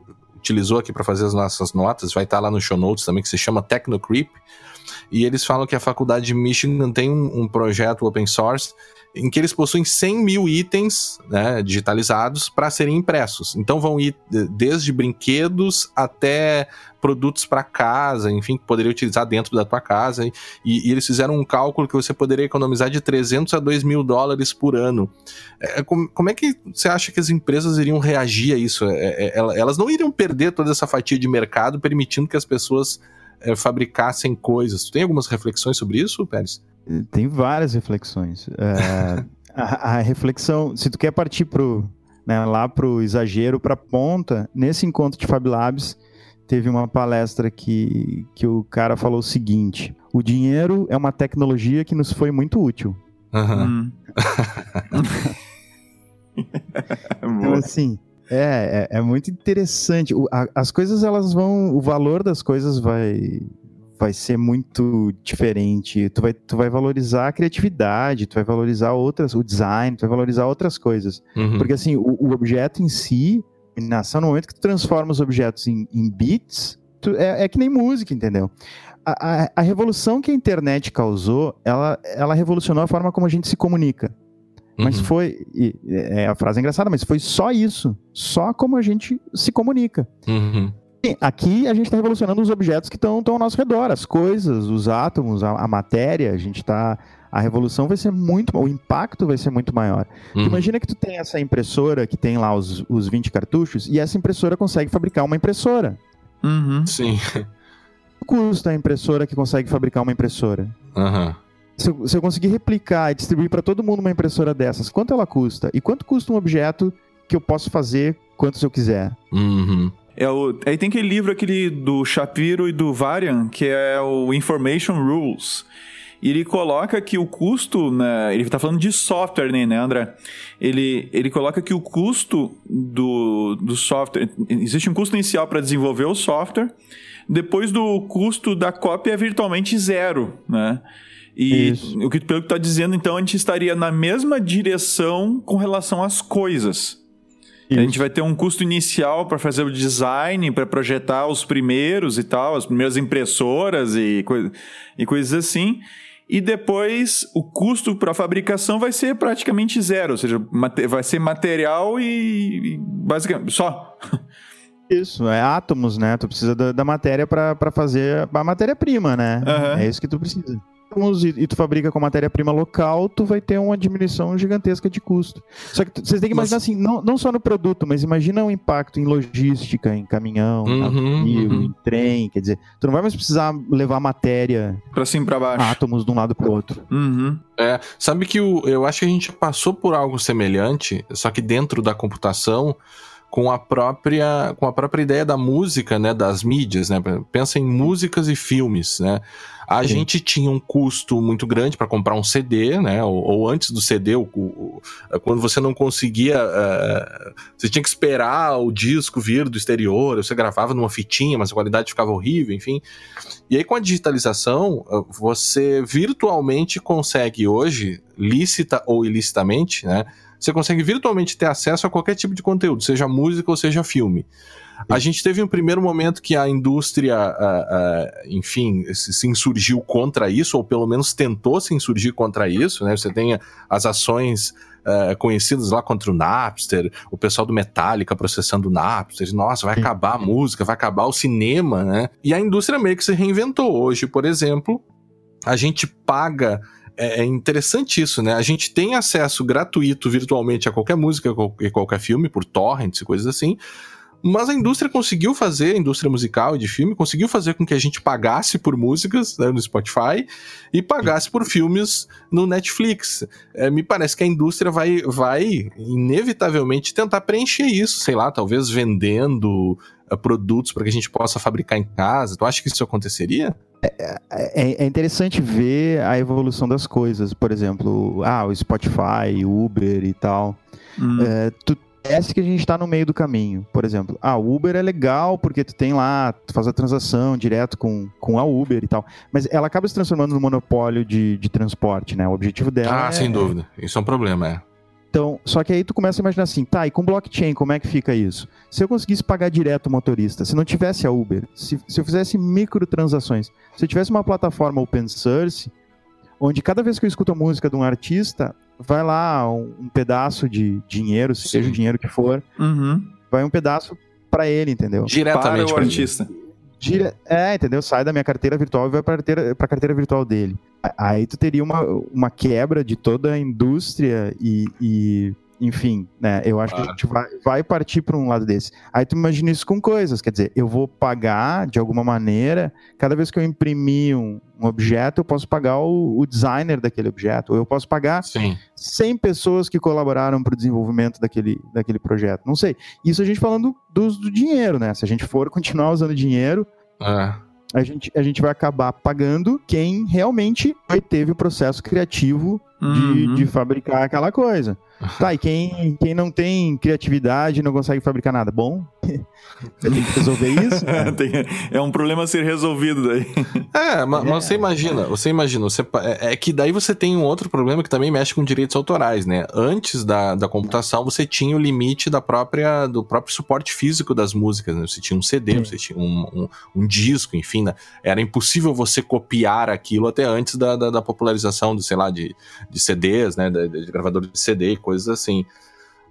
utilizou aqui para fazer as nossas notas, vai estar tá lá no show notes também, que se chama Technocreep. E eles falam que a faculdade de Michigan tem um, um projeto open source em que eles possuem 100 mil itens né, digitalizados para serem impressos. Então vão ir desde brinquedos até produtos para casa, enfim, que poderia utilizar dentro da tua casa. E, e, eles fizeram um cálculo que você poderia economizar de 300 a 2 mil dólares por ano. É, como, como, é que você acha que as empresas iriam reagir a isso? É, é, elas não iriam perder toda essa fatia de mercado permitindo que as pessoas é, fabricassem coisas. Tu tem algumas reflexões sobre isso, Pérez? Tem várias reflexões. É, a, a, reflexão, se tu quer partir pro, né, lá pro exagero, pra ponta, nesse encontro de Fab Labs, teve uma palestra que, que o cara falou o seguinte: o dinheiro é uma tecnologia que nos foi muito útil. Uhum. então, assim, é, é, é, muito interessante. O, a, as coisas, elas vão. O valor das coisas vai, vai ser muito diferente. Tu vai, tu vai valorizar a criatividade, tu vai valorizar outras, o design, tu vai valorizar outras coisas. Uhum. Porque assim, o, o, objeto em si, no momento que tu transforma os objetos em, em bits, tu, é, é, que nem música, entendeu? A, a, a, revolução que a internet causou, ela, ela revolucionou a forma como a gente se comunica. Mas uhum. foi. E, é, a frase é engraçada, mas foi só isso. Só como a gente se comunica. Uhum. Aqui a gente está revolucionando os objetos que estão ao nosso redor, as coisas, os átomos, a, a matéria. A gente está a revolução vai ser muito, o impacto vai ser muito maior. Uhum. imagina que tu tem essa impressora que tem lá os, os 20 cartuchos e essa impressora consegue fabricar uma impressora. Uhum. Sim. Quanto custa a impressora que consegue fabricar uma impressora? Uhum. Se eu, se eu conseguir replicar e distribuir para todo mundo uma impressora dessas, quanto ela custa? E quanto custa um objeto que eu posso fazer quantos eu quiser? Uhum. É o, aí tem aquele livro aquele do Shapiro e do Varian, que é o Information Rules. E ele coloca que o custo, né, ele está falando de software, né, né, André? Ele, ele coloca que o custo do, do software, existe um custo inicial para desenvolver o software, depois do custo da cópia é virtualmente zero, né? E Isso. o que pelo que está dizendo, então, a gente estaria na mesma direção com relação às coisas. Isso. A gente vai ter um custo inicial para fazer o design, para projetar os primeiros e tal, as primeiras impressoras e, e coisas assim. E depois o custo para fabricação vai ser praticamente zero, ou seja, vai ser material e, e basicamente só. Isso, é átomos, né? Tu precisa da, da matéria para fazer a matéria-prima, né? Uhum. É isso que tu precisa átomos e, e, tu fabrica com matéria-prima local, tu vai ter uma diminuição gigantesca de custo. Só que vocês têm que imaginar mas... assim, não, não só no produto, mas imagina o impacto em logística, em caminhão, uhum, navio, uhum. em trem, quer dizer, tu não vai mais precisar levar matéria para cima para baixo, átomos de um lado para o outro. Uhum. É, sabe que o, eu acho que a gente passou por algo semelhante, só que dentro da computação com a própria com a própria ideia da música, né, das mídias, né? Pensa em músicas e filmes, né? A Sim. gente tinha um custo muito grande para comprar um CD, né? Ou, ou antes do CD, o, o, quando você não conseguia, uh, você tinha que esperar o disco vir do exterior, você gravava numa fitinha, mas a qualidade ficava horrível, enfim. E aí com a digitalização, você virtualmente consegue hoje, lícita ou ilicitamente, né? Você consegue virtualmente ter acesso a qualquer tipo de conteúdo, seja música ou seja filme. A gente teve um primeiro momento que a indústria, uh, uh, enfim, se, insurgiu contra isso, ou pelo menos tentou se insurgir contra isso, né? Você tem as ações uh, conhecidas lá contra o Napster, o pessoal do Metallica processando o Napster, nossa, vai acabar a música, vai acabar o cinema, né? E a indústria meio que se reinventou. Hoje, por exemplo, a gente paga é, é interessante isso, né? A gente tem acesso gratuito virtualmente a qualquer música e qualquer filme, por torrents e coisas assim. Mas a indústria conseguiu fazer, a indústria musical e de filme, conseguiu fazer com que a gente pagasse por músicas né, no Spotify e pagasse por filmes no Netflix. É, me parece que a indústria vai, vai inevitavelmente tentar preencher isso, sei lá, talvez vendendo uh, produtos para que a gente possa fabricar em casa. Tu acha que isso aconteceria? É, é, é, interessante ver a evolução das coisas. Por exemplo, ah, o Spotify, Uber e tal. Hum. É, tu parece que a gente está no meio do caminho. Por exemplo, a Uber é legal porque tu tem lá, tu faz a transação direto com, com a Uber e tal, mas ela acaba se transformando no monopólio de, de transporte, né? O objetivo dela Ah, é, sem dúvida. Isso é um problema, é. Então, só que aí tu começa a imaginar assim, tá, e com blockchain, como é que fica isso? Se eu conseguisse pagar direto o motorista, se não tivesse a Uber, se, se eu fizesse microtransações, se eu tivesse uma plataforma open source, onde cada vez que eu escuto a música de um artista, vai lá um, um pedaço de dinheiro, Sim. seja o dinheiro que for, uhum. vai um pedaço para ele, entendeu? Diretamente para o artista. Dire... É, entendeu? Sai da minha carteira virtual e vai para a carteira, carteira virtual dele. Aí tu teria uma, uma quebra de toda a indústria e, e enfim, né? Eu acho claro. que a gente vai, vai partir para um lado desse. Aí tu imagina isso com coisas, quer dizer, eu vou pagar de alguma maneira, cada vez que eu imprimir um, um objeto, eu posso pagar o, o, designer daquele objeto, ou eu posso pagar Sim. 100 pessoas que colaboraram para o desenvolvimento daquele, daquele projeto. Não sei. Isso a gente falando do, do dinheiro, né? Se a gente for continuar usando dinheiro, é a gente, a gente vai acabar pagando quem realmente teve o processo criativo de, uhum. de fabricar aquela coisa. Tá, e quem, quem não tem criatividade não consegue fabricar nada? Bom, você tem que resolver isso. é um problema a ser resolvido daí. É, mas, é. mas você imagina, você imagina, você, é, é, que daí você tem um outro problema que também mexe com direitos autorais, né? Antes da, da computação, você tinha o limite da própria, do próprio suporte físico das músicas, né? Você tinha um CD, Sim. você tinha um, um, um, disco, enfim, né? era impossível você copiar aquilo até antes da, da, da popularização, de, sei lá, de, de CDs, né? De, de gravadores de CD coisas assim.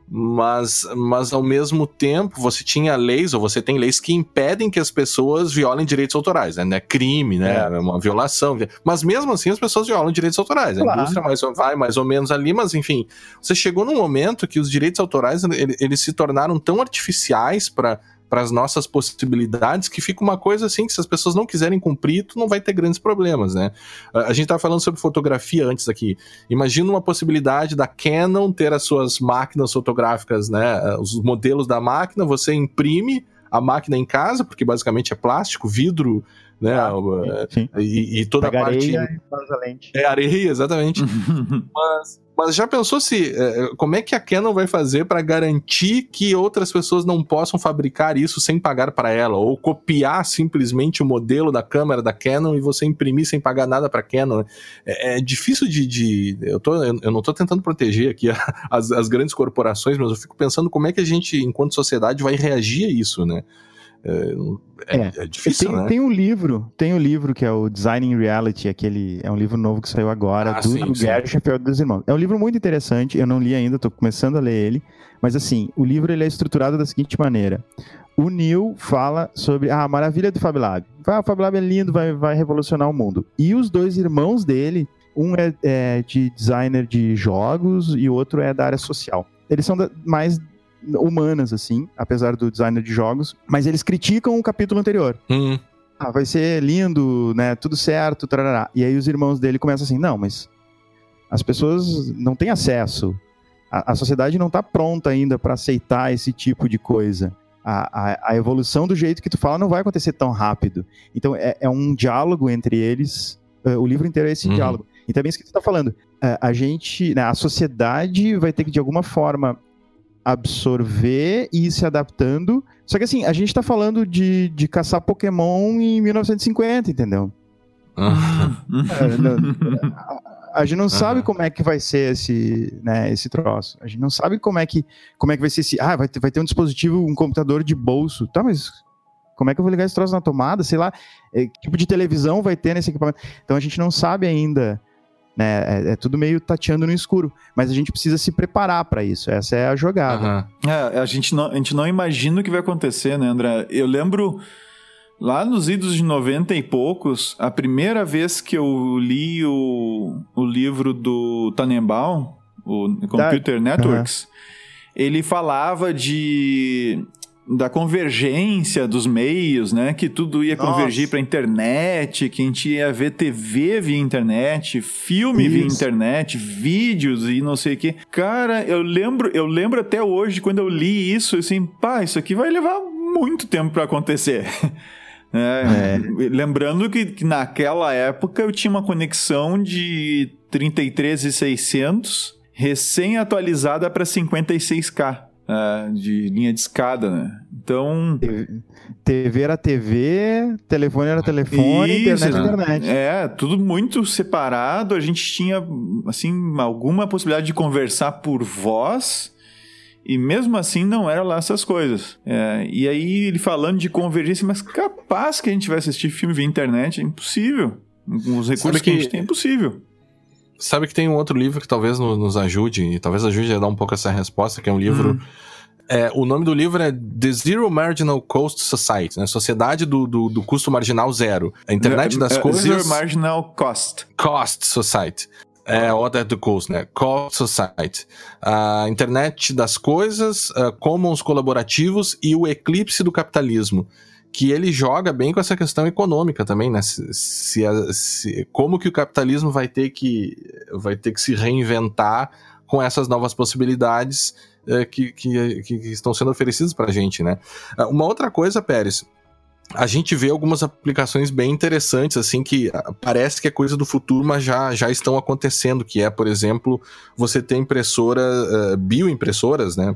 Mas, mas ao mesmo tempo você tinha leis, ou você tem leis que impedem que as pessoas violem direitos autorais, né? É crime, né? É. é uma violação. Mas mesmo assim as pessoas violam direitos autorais. Claro. A indústria mais, vai mais ou menos ali, mas enfim. Você chegou num momento que os direitos autorais eles, eles se tornaram tão artificiais para para as nossas possibilidades, que fica uma coisa assim que se as pessoas não quiserem cumprir, tu não vai ter grandes problemas, né? A gente estava falando sobre fotografia antes aqui. Imagina uma possibilidade da Canon ter as suas máquinas fotográficas, né? Os modelos da máquina, você imprime a máquina em casa, porque basicamente é plástico, vidro né? Ah, sim. E, e, toda Pega a parte. Areia e lente. É areia, exatamente. mas, mas já pensou se. É, como é que a Canon vai fazer para garantir que outras pessoas não possam fabricar isso sem pagar para ela? Ou copiar simplesmente o modelo da câmera da Canon e você imprimir sem pagar nada para Canon? É, é, difícil de. de eu, tô, eu não estou tentando proteger aqui as, as grandes corporações, mas eu fico pensando como é que a gente, enquanto sociedade, vai reagir a isso, né? É, é, é difícil, tem, né? Tem um livro, tem um livro que é o Design in Reality, aquele é um livro novo que saiu agora, ah, do, sim, do Gary Sheffield dos Irmãos. É um livro muito interessante, eu não li ainda, estou começando a ler ele, mas assim, o livro ele é estruturado da seguinte maneira. O Neil fala sobre ah, a maravilha do Fab Lab. Ah, o Fab Lab é lindo, vai, vai revolucionar o mundo. E os dois irmãos dele, um é, é de designer de jogos e o outro é da área social. Eles são da, mais humanas, assim, apesar do designer de jogos, mas eles criticam o capítulo anterior. Uhum. Ah, vai ser lindo, né? Tudo certo, tarará. E aí os irmãos dele começam assim, não, mas as pessoas não têm acesso. A, a sociedade não está pronta ainda para aceitar esse tipo de coisa. A, a, a, evolução do jeito que tu fala não vai acontecer tão rápido. Então é, é um diálogo entre eles. Uh, o livro inteiro é esse uhum. diálogo. Então é isso que tu está falando. Uh, a gente, né, a sociedade vai ter que de alguma forma absorver e ir se adaptando. Só que assim, a gente tá falando de, de caçar Pokémon em 1950, entendeu? é, não, a, a gente não sabe como é que vai ser esse, né, esse troço. A gente não sabe como é que, como é que vai ser esse. Ah, vai ter, vai ter um dispositivo, um computador de bolso. Tá, mas como é que eu vou ligar esse troço na tomada? Sei lá, é, que tipo de televisão vai ter nesse equipamento? Então a gente não sabe ainda né? É, é, tudo meio tateando no escuro. Mas a gente precisa se preparar para isso. Essa é a jogada. Uhum. É, a, gente não, a gente não imagina o que vai acontecer, né, André? Eu lembro. Lá nos idos de 90 e poucos, a primeira vez que eu li o, o livro do Tannenbaum, o Computer Networks, uhum. ele falava de da convergência dos meios, né? Que tudo ia Nossa. convergir para internet, que a gente ia ver TV via internet, filme isso. via internet, vídeos e não sei o que. Cara, eu lembro, eu lembro até hoje quando eu li isso, assim, pá, isso aqui vai levar muito tempo para acontecer. É, é. Lembrando que, que, naquela época eu tinha uma conexão de 33,600 recém-atualizada para 56K uh, de linha de escada, né? Então. TV era TV, telefone era telefone, Isso, internet era internet. É, tudo muito separado. A gente tinha, assim, alguma possibilidade de conversar por voz. E mesmo assim não era lá essas coisas. É, e aí ele falando de convergência, mas capaz que a gente vai assistir filme via internet, é impossível. Com os recursos que, que a gente tem, é impossível. Sabe que tem um outro livro que talvez nos ajude, e talvez ajude a dar um pouco essa resposta, que é um livro. Hum. É, o nome do livro é The Zero Marginal Cost Society, né? Sociedade do, do, do custo marginal zero. A internet das uh, coisas. Zero Marginal Cost. Cost Society. É, Order do Cost, né? Cost Society. A internet das coisas, uh, commons colaborativos e o eclipse do capitalismo que ele joga bem com essa questão econômica também, né? Se, se, se, como que o capitalismo vai ter que, vai ter que se reinventar com essas novas possibilidades é, que, que, que, estão sendo oferecidas para a gente, né? Ah, uma outra coisa, Pérez, a gente vê algumas aplicações bem interessantes, assim, que ah, parece que é coisa do futuro, mas já, já estão acontecendo, que é, por exemplo, você ter impressora, uh, bioimpressoras, né?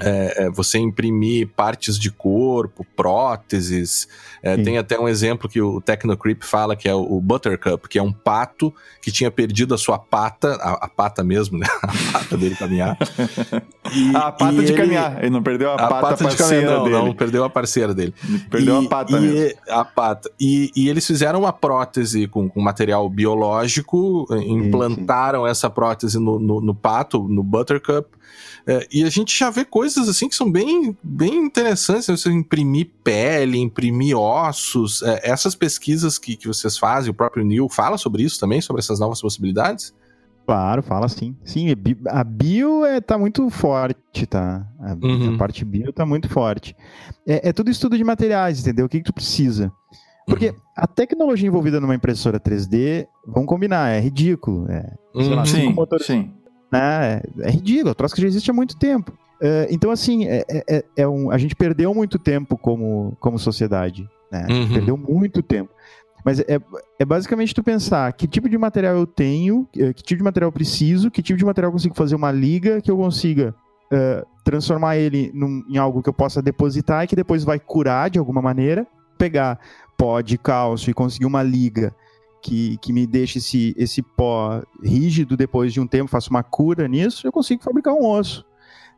É, é, você imprimir partes de corpo, próteses. É, tem até um exemplo que o Tecnocreep fala que é o, Buttercup, que é um pato que tinha perdido a sua pata, a, a pata mesmo, né? A pata dele caminhar. E, a pata de ele, caminhar. Ele não perdeu a, a pata, pata parceira não, dele. Não, perdeu a parceira dele. Perdeu e, a pata e, mesmo. A pata. E, e eles fizeram uma prótese com, com material biológico, implantaram essa prótese no, no, no pato, no Buttercup, é, e a gente já vê coisas assim que são bem, bem interessantes, né? você imprimir pele, imprimir ossos, é, essas pesquisas que, que vocês fazem, o próprio Neil fala sobre isso também, sobre essas novas possibilidades? Claro, fala sim. Sim, a bio é, tá muito forte, tá? A, uhum. a parte bio tá muito forte. É, é, tudo estudo de materiais, entendeu? O que, que tu precisa? Porque uhum. a tecnologia envolvida numa impressora 3D, vamos combinar, é ridículo. É, uhum. lá, sim, sim né? É ridículo, é troço que já existe há muito tempo. Uh, então, assim, é, é, é, é um, a gente perdeu muito tempo como, como sociedade. Né? Uhum. Perdeu muito tempo. Mas é, é basicamente tu pensar que tipo de material eu tenho, eh, que tipo de material eu preciso, que tipo de material eu consigo fazer uma liga que eu consiga uh, transformar ele num, em algo que eu possa depositar e que depois vai curar de alguma maneira, pegar pó de cálcio e conseguir uma liga que, que me deixe esse, esse pó rígido depois de um tempo, faço uma cura nisso, eu consigo fabricar um osso.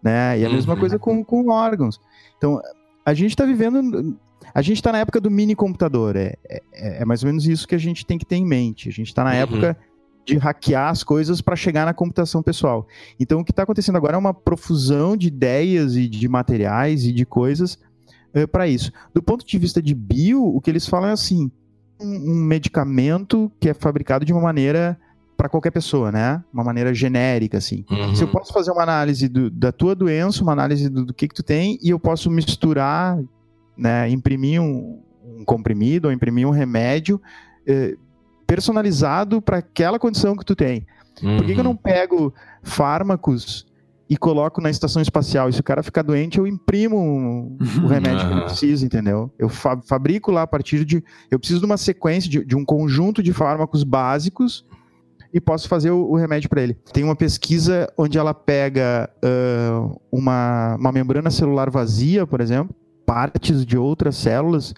Né? E a mesma uhum. coisa com, com órgãos. Então, a gente está vivendo a gente está na época do mini computador. É, é, é, mais ou menos isso que a gente tem que ter em mente. A gente está na uhum. época de hackear as coisas para chegar na computação pessoal. Então, o que está acontecendo agora é uma profusão de ideias e de materiais e de coisas uh, para isso. Do ponto de vista de bio, o que eles falam é assim: um, medicamento que é fabricado de uma maneira para qualquer pessoa, né? Uma maneira genérica, assim. Uhum. Se eu posso fazer uma análise do, da tua doença, uma análise do, do, que que tu tem, e eu posso misturar né, imprimir um, um comprimido ou imprimir um remédio eh, personalizado para aquela condição que tu tem. Uhum. Por que, que, eu não uhum. pego fármacos e coloco na estação espacial? E se o cara ficar doente, eu imprimo o remédio que ele precisa, entendeu? Eu fa fabrico lá a partir de. Eu preciso de uma sequência, de, de um conjunto de fármacos básicos e posso fazer o, o remédio para ele. Tem uma pesquisa onde ela pega uh, uma, uma membrana celular vazia, por exemplo, partes de outras células,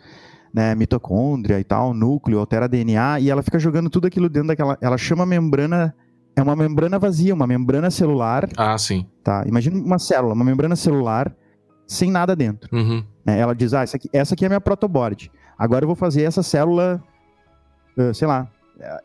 né, mitocôndria e tal, núcleo, altera DNA, e ela fica jogando tudo aquilo dentro daquela. Ela chama a membrana. É uma membrana vazia, uma membrana celular. Ah, sim. Tá. Imagina uma célula, uma membrana celular sem nada dentro. Uhum. Né, ela diz: ah, essa aqui, essa aqui é a minha protoboard. Agora eu vou fazer essa célula, uh, sei lá.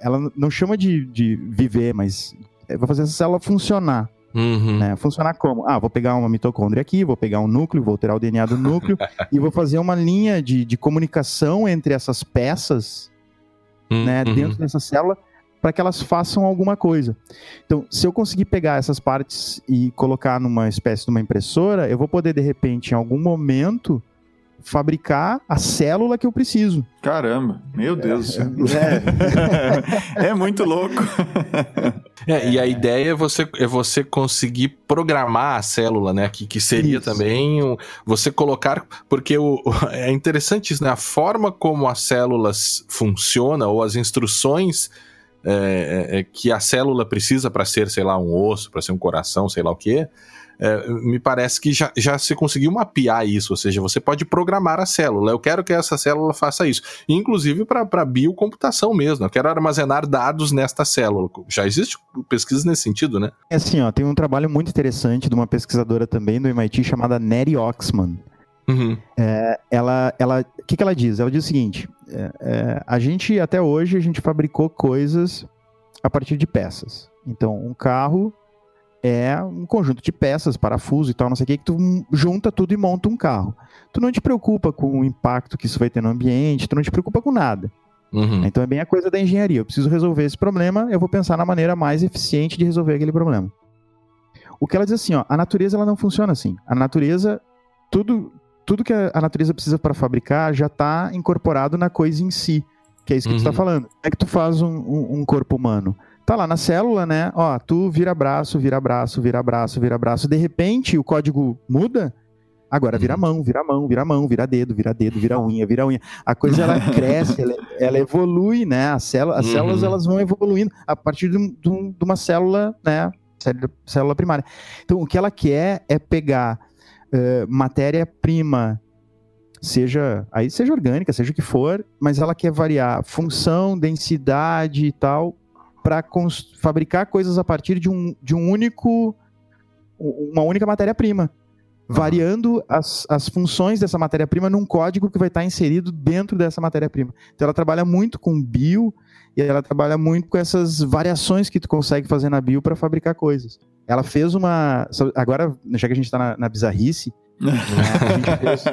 Ela não chama de, de viver, mas eu vou fazer essa célula funcionar. Uhum. Né? Funcionar como? Ah, vou pegar uma mitocôndria aqui, vou pegar um núcleo, vou alterar o DNA do núcleo e vou fazer uma linha de, de comunicação entre essas peças uhum. né, dentro dessa célula para que elas façam alguma coisa. Então, se eu conseguir pegar essas partes e colocar numa espécie de uma impressora, eu vou poder, de repente, em algum momento, fabricar a célula que eu preciso. Caramba, meu Deus céu. É, é muito louco. É, e a ideia é você, é você conseguir programar a célula, né? Que, que seria isso. também um, você colocar. Porque o, é interessante isso, né? A forma como as células funcionam, ou as instruções é, é, é que a célula precisa para ser, sei lá, um osso, para ser um coração, sei lá o quê é, me parece que já, já se conseguiu mapear isso, ou seja, você pode programar a célula. Eu quero que essa célula faça isso, inclusive para biocomputação mesmo. Eu quero armazenar dados nesta célula. Já existe pesquisa nesse sentido, né? É assim, ó, tem um trabalho muito interessante de uma pesquisadora também do MIT chamada Neri Oxman. Uhum. É, ela, ela, o que, que ela diz? Ela diz o seguinte: é, é, a gente até hoje a gente fabricou coisas a partir de peças. Então, um carro é um conjunto de peças, parafuso e tal, não sei o que, que tu junta tudo e monta um carro. Tu não te preocupa com o impacto que isso vai ter no ambiente, tu não te preocupa com nada. Uhum. Então é bem a coisa da engenharia. Eu preciso resolver esse problema, eu vou pensar na maneira mais eficiente de resolver aquele problema. O que ela diz assim, ó, a natureza ela não funciona assim. A natureza, tudo, tudo que a natureza precisa para fabricar já está incorporado na coisa em si, que é isso que tá uhum. tu está falando. Como é que tu faz um, um, um corpo humano? tá lá na célula, né? Ó, tu vira braço, vira braço, vira braço, vira braço. De repente o código muda. Agora vira uhum. mão, vira mão, vira mão, vira dedo, vira dedo, vira unha, vira unha. A coisa ela cresce, ela, ela, evolui, né? As, célula, as uhum. células elas vão evoluindo a partir de, de, de uma célula, né? Célula primária. Então o que ela quer é pegar uh, matéria-prima seja aí seja orgânica, seja o que for, mas ela quer variar função, densidade e tal para fabricar coisas a partir de um, de um único uma única matéria-prima, uhum. variando as, as funções dessa matéria-prima num código que vai estar inserido dentro dessa matéria-prima. Então ela trabalha muito com bio e ela trabalha muito com essas variações que tu consegue fazer na bio para fabricar coisas. Ela fez uma agora já que a gente está na, na bizarrice, né, a gente fez,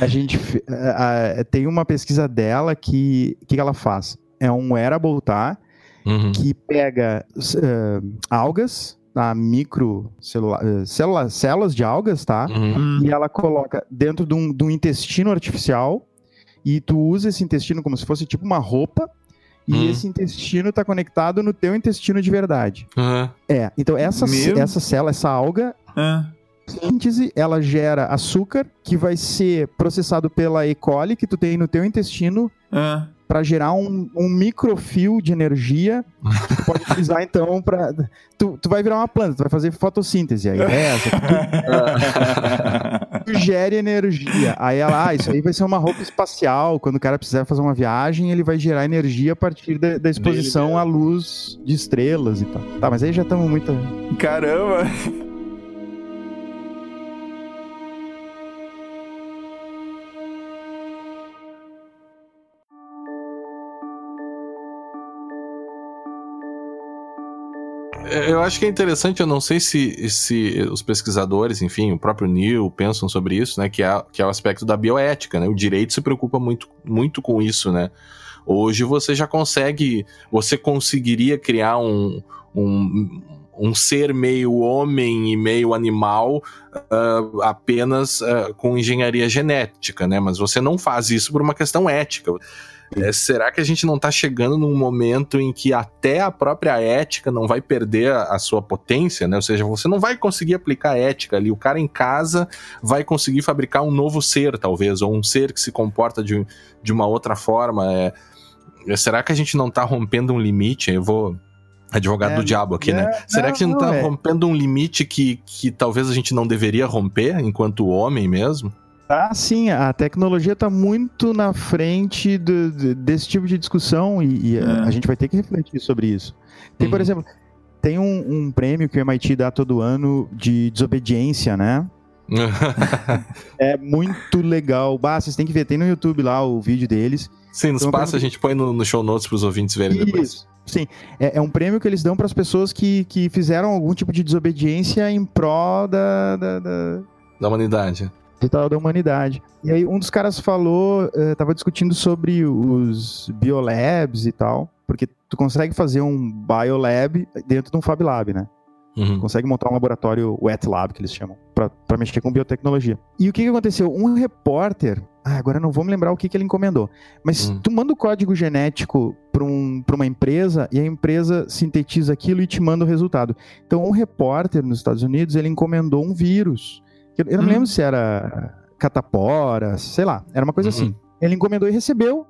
a gente a, a, tem uma pesquisa dela que que ela faz é um wearable, tá? Uhum. Que pega uh, algas, tá? micro celula, uh, célula, células de algas, tá? Uhum. E ela coloca dentro de um, de um, intestino artificial e tu usa esse intestino como se fosse tipo uma roupa e uhum. esse intestino está conectado no teu intestino de verdade. É, então essa, essa célula, essa alga, fotossíntese, ela gera açúcar que vai ser processado pela E. coli que tu tem no teu intestino. Ah para gerar um, um microfio de energia que tu pode utilizar então para tu, tu vai virar uma planta, tu vai fazer fotossíntese aí. É essa. Tu, tu gere energia. Aí ela, ah, isso aí vai ser uma roupa espacial. Quando o cara precisar fazer uma viagem, ele vai gerar energia a partir da, da exposição à luz de estrelas e tal. Tá, mas aí já estamos muito. Caramba! Eu acho que é interessante, eu não sei se, se os pesquisadores, enfim, o próprio Neil pensam sobre isso, né? Que é, que é o aspecto da bioética, né? O direito se preocupa muito, muito com isso, né? Hoje você já consegue, você conseguiria criar um, um, um ser meio homem e meio animal uh, apenas uh, com engenharia genética, né? Mas você não faz isso por uma questão ética. É, será que a gente não está chegando num momento em que até a própria ética não vai perder a, a, sua potência, né? Ou seja, você não vai conseguir aplicar ética ali. O cara em casa vai conseguir fabricar um novo ser, talvez, ou um ser que se comporta de, de uma outra forma. É, é será que a gente não está rompendo um limite? Eu vou advogado é, do diabo aqui, né? é, né? Será não, que a gente não tá é. rompendo um limite que, que talvez a gente não deveria romper enquanto homem mesmo? Ah, sim, a tecnologia está muito na frente do, desse tipo de discussão e, e é. a, a, gente vai ter que refletir sobre isso. Tem, uhum. por exemplo, tem um, um, prêmio que o MIT dá todo ano de desobediência, né? é muito legal. Bah, vocês têm que ver, tem no YouTube lá o vídeo deles. Sim, nos então, passa, a gente põe no, no show notes para os ouvintes verem isso. depois. Sim, é, é, um prêmio que eles dão para as pessoas que, que fizeram algum tipo de desobediência em prol da, da, da... da humanidade digital da humanidade. E aí um dos caras falou, estava eh, discutindo sobre os biolabs e tal, porque tu consegue fazer um biolab dentro de um Fab Lab, né? Uhum. Consegue montar um laboratório wet lab, que eles chamam, para mexer com biotecnologia. E o que, que aconteceu? Um repórter, ah, agora não vou me lembrar o que, que ele encomendou, mas uhum. tu manda o código genético para um, uma empresa e a empresa sintetiza aquilo e te manda o resultado. Então, um repórter nos Estados Unidos, ele encomendou um vírus eu, eu não uhum. lembro se era catapora, sei lá, era uma coisa uhum. assim. Ele encomendou e recebeu,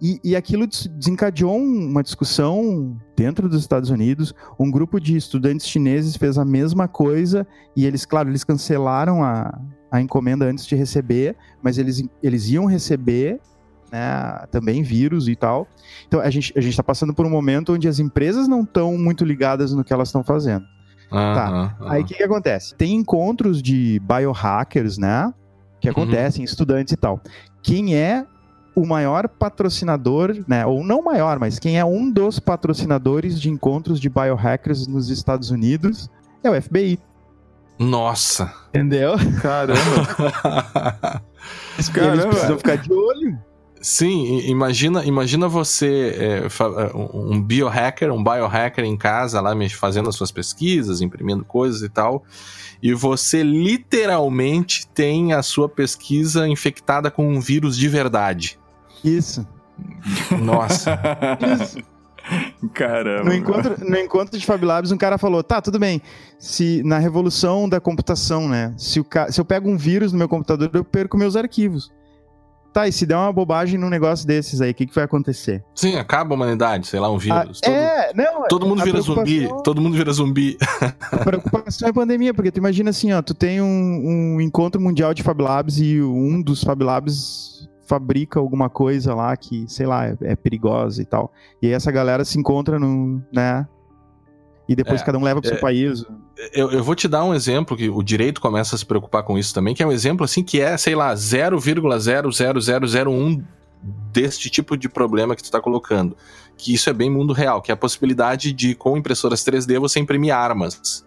e, e, aquilo desencadeou uma discussão dentro dos Estados Unidos. Um grupo de estudantes chineses fez a mesma coisa e eles, claro, eles cancelaram a, a encomenda antes de receber, mas eles, eles iam receber né, também vírus e tal. Então a gente a está passando por um momento onde as empresas não estão muito ligadas no que elas estão fazendo tá. Aí o que, que acontece? Tem encontros de biohackers, né? Que uhum. acontecem, uhum. estudantes e tal. Quem é o maior patrocinador, né? Ou não maior, mas quem é um dos patrocinadores de encontros de biohackers nos Estados Unidos é o FBI. Nossa! Entendeu? Caramba! Caramba! Eles precisam ficar de olho. Sim, imagina, imagina você, é, é um biohacker, um biohacker em casa, lá fazendo as suas pesquisas, imprimindo coisas e tal, e você literalmente tem a sua pesquisa infectada com um vírus de verdade. Isso. Nossa. Isso. Caramba. No encontro, no encontro de Fab Labs, um cara falou: tá, tudo bem. Se na revolução da computação, né? Se, o, se eu pego um vírus no meu computador, eu perco meus arquivos. Tá, e se der uma bobagem num negócio desses aí, o que, que vai acontecer? Sim, acaba a humanidade, sei lá, um vírus. Ah, todo, é, não, todo mundo vira zumbi, todo mundo vira zumbi. A preocupação é a pandemia, porque tu imagina assim, ó, tu tem um, um encontro mundial de Fab Labs e um dos Fab Labs fabrica alguma coisa lá que, sei lá, é, é perigosa e tal. E aí essa galera se encontra no, né, e depois é, cada um leva para o seu é, país. Eu, eu, vou te dar um exemplo que o direito começa a se preocupar com isso também, que é um exemplo assim que é, sei lá, 0,00001 deste tipo de problema que tu está colocando. Que isso é bem mundo real, que é a possibilidade de, com impressoras 3D, você imprimir armas.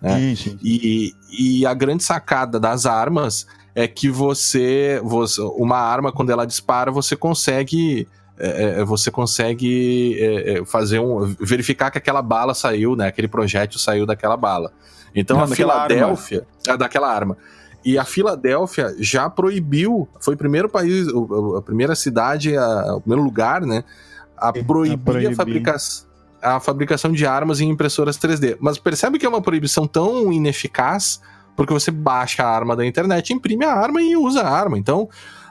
Né? Sim, sim. E, e a grande sacada das armas é que você, você, uma arma, quando ela dispara, você consegue é, é, é, você consegue é, é, fazer um verificar que aquela bala saiu, né? Aquele projétil saiu daquela bala. Então a Filadélfia, arma. daquela arma. E a Filadélfia já proibiu, foi o primeiro país, a primeira cidade, a, o primeiro lugar, né, a proibir a, a fabricação a fabricação de armas em impressoras 3D. Mas percebe que é uma proibição tão ineficaz porque você baixa a arma da internet, imprime a arma e usa a arma. Então,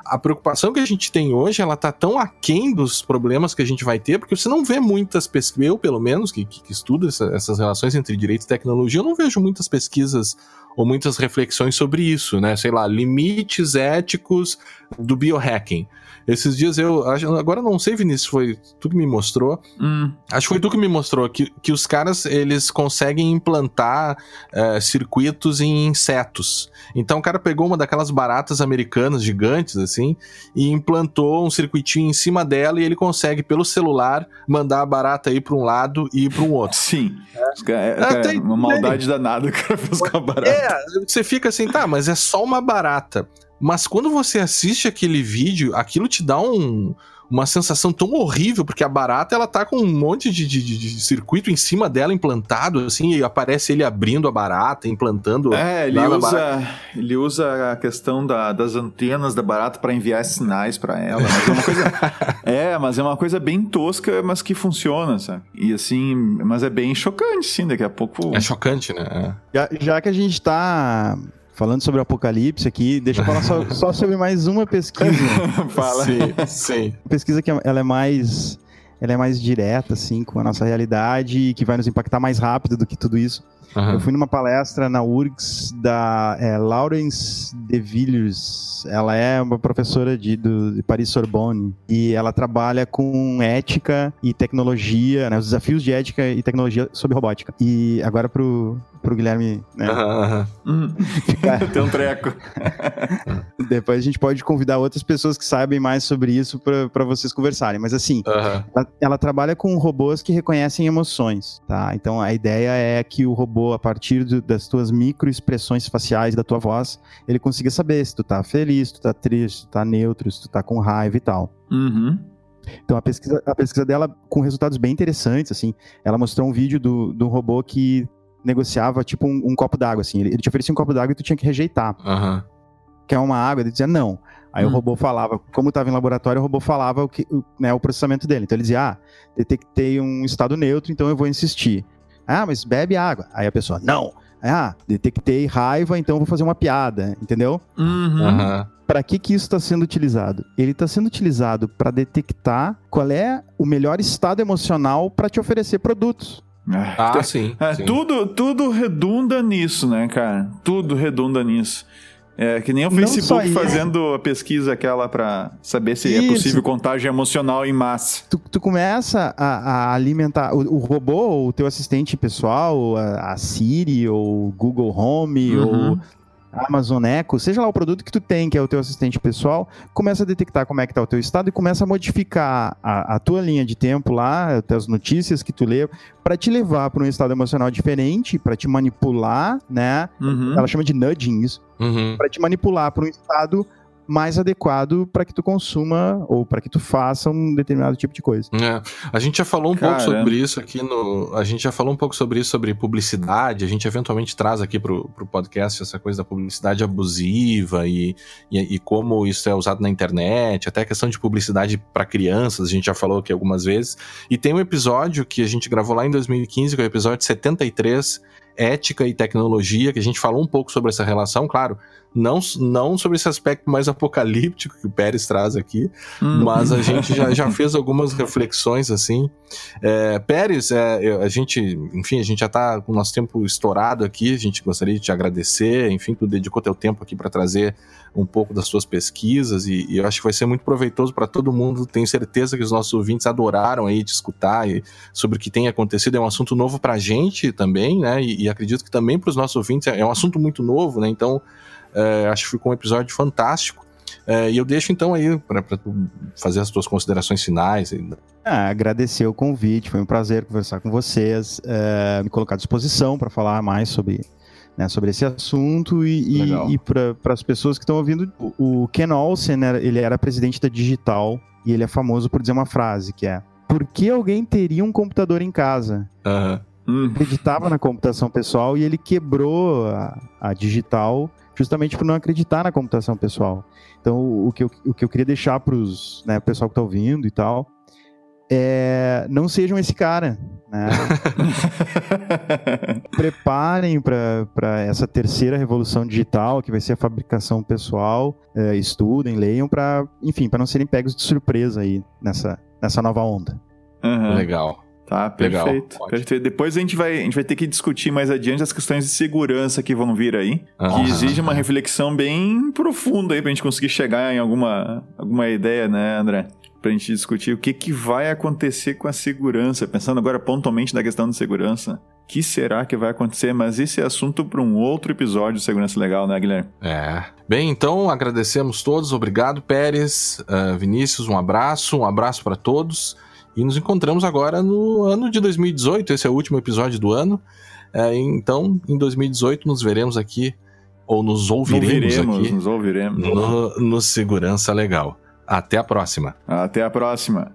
a preocupação que a gente tem hoje, ela tá tão aquém dos problemas que a gente vai ter, porque você não vê muitas pesquisas, eu pelo menos, que, que, que estudo essa, essas relações entre direito e tecnologia, eu não vejo muitas pesquisas ou muitas reflexões sobre isso, né? Sei lá, limites éticos do biohacking. Esses dias eu. Agora não sei, Vinícius, foi tu que me mostrou. Hum. Acho que foi tu que me mostrou que, que os caras eles conseguem implantar é, circuitos em insetos. Então o cara pegou uma daquelas baratas americanas gigantes, assim, e implantou um circuitinho em cima dela e ele consegue, pelo celular, mandar a barata ir para um lado e ir para um outro. Sim. É, é, uma maldade danada o cara fez com a barata. É, você fica assim, tá, mas é só uma barata. Mas quando você assiste aquele vídeo, aquilo te dá um, uma sensação tão horrível, porque a barata ela tá com um monte de, de, de, circuito em cima dela implantado, assim, e aparece ele abrindo a barata, implantando. É, ele usa, ele usa a questão da, das antenas da barata para enviar sinais para ela. Mas é, uma coisa, é, mas é uma coisa bem tosca, mas que funciona, sabe? E assim, mas é bem chocante, sim, daqui a pouco. É chocante, né? Já, já que a gente tá falando sobre o apocalipse aqui, deixa eu falar só, só sobre mais uma pesquisa. Fala. Sim, sim. Pesquisa que ela é mais ela é mais direta, assim, com a nossa realidade e que vai nos impactar mais rápido do que tudo isso. Uhum. Eu fui numa palestra na URGS da é, Laurence de Villiers. Ela é uma professora de, do, de Paris Sorbonne e ela trabalha com ética e tecnologia, né, os desafios de ética e tecnologia sobre robótica. E agora pro, pro Guilherme, né? Uhum. Ficar... Tem um treco. Depois a gente pode convidar outras pessoas que sabem mais sobre isso para vocês conversarem. Mas assim, uhum. ela, ela, trabalha com robôs que reconhecem emoções, tá? Então a ideia é que o robô, a partir do, das tuas microexpressões faciais da tua voz, ele consiga saber se tu tá feliz, se tu tá triste, se tu tá neutro, se tu tá com raiva e tal. Uhum. Então a pesquisa, a pesquisa dela com resultados bem interessantes, assim, ela mostrou um vídeo do, do robô que negociava tipo um, um copo d'água, assim. Ele, ele, te oferecia um copo d'água e tu tinha que rejeitar. Uhum. Quer uma água? Ele dizia não. Aí hum. o robô falava, como estava em laboratório, o robô falava o, que, o, né, o processamento dele. Então ele dizia, ah, detectei um estado neutro, então eu vou insistir. Ah, mas bebe água. Aí a pessoa, não. Ah, detectei raiva, então eu vou fazer uma piada, entendeu? Uhum. Uhum. Para que que isso está sendo utilizado? Ele está sendo utilizado para detectar qual é o melhor estado emocional para te oferecer produtos. Ah, ah sim, é, sim. Tudo, tudo redunda nisso, né, cara? Tudo redunda nisso. É que nem o Facebook fazendo a pesquisa aquela para saber se é Isso. é possível contágio emocional em massa. Tu, tu começa a, a alimentar o, o, robô, o teu assistente pessoal, a, a Siri ou Google Home uhum. ou Amazon Echo, seja lá o produto que tu tem, que é o teu assistente pessoal, começa a detectar como é que está o teu estado e começa a modificar a, a tua linha de tempo lá, as notícias que tu lê, para te levar para um estado emocional diferente, para te manipular, né? Uhum. Ela chama de nudging isso, uhum. para te manipular para um estado mais adequado para que tu consuma ou para que tu faça um determinado tipo de coisa. É. A gente já falou um Caramba. pouco sobre isso aqui no. A gente já falou um pouco sobre isso, sobre publicidade. A gente eventualmente traz aqui pro, pro podcast essa coisa da publicidade abusiva e, e, e como isso é usado na internet, até a questão de publicidade para crianças, a gente já falou aqui algumas vezes. E tem um episódio que a gente gravou lá em 2015, que é o episódio 73 ética e tecnologia, que a gente falou um pouco sobre essa relação, claro, não, não sobre esse aspecto mais apocalíptico que o Pérez traz aqui, hum. mas a gente já, já fez algumas reflexões assim. É, Pérez, é, a gente, enfim, a gente já está com o nosso tempo estourado aqui, a gente gostaria de te agradecer, enfim, tu dedicou teu tempo aqui para trazer um pouco das suas pesquisas e, e, eu acho que vai ser muito proveitoso para todo mundo. Tenho certeza que os nossos ouvintes adoraram aí de escutar e, sobre o que tem acontecido. É um assunto novo para a gente também, né? E, e acredito que também para os nossos ouvintes é, é um assunto muito novo, né? Então é, acho que ficou um episódio fantástico. É, e eu deixo então aí para fazer as tuas considerações finais. Ah, agradecer o convite, foi um prazer conversar com vocês, é, me colocar à disposição para falar mais sobre, né, sobre esse assunto e, e, e para as pessoas que estão ouvindo, o, o Ken Olsen, era, ele era presidente da Digital e ele é famoso por dizer uma frase que é por que alguém teria um computador em casa? Uhum. Acreditava na computação pessoal e ele quebrou a, a digital justamente por não acreditar na computação pessoal. Então, o que eu, o que eu queria deixar para os né, pessoal que está ouvindo e tal, é, não sejam esse cara, Né? Preparem para essa terceira revolução digital, que vai ser a fabricação pessoal. É, estudem, leiam para, enfim, para não serem pegos de surpresa aí nessa, nessa nova onda. Uhum. Legal. Tá, perfeito, Legal, perfeito. Depois a gente, vai, a gente vai ter que discutir mais adiante as questões de segurança que vão vir aí, que exige uma reflexão bem profunda aí pra gente conseguir chegar em alguma, alguma ideia, né, André? Pra gente discutir o que, que vai acontecer com a segurança, pensando agora pontualmente na questão de segurança. O que será que vai acontecer? Mas esse é assunto para um outro episódio de Segurança Legal, né, Guilherme? É. Bem, então agradecemos todos. Obrigado, Pérez, uh, Vinícius, um abraço, um abraço para todos. E nos encontramos agora no ano de 2018, esse é o último episódio do ano. É, então, em 2018, nos veremos aqui, ou nos ouviremos, ouviremos aqui. Nos ouviremos. No, no Segurança Legal. Até a próxima. Até a próxima.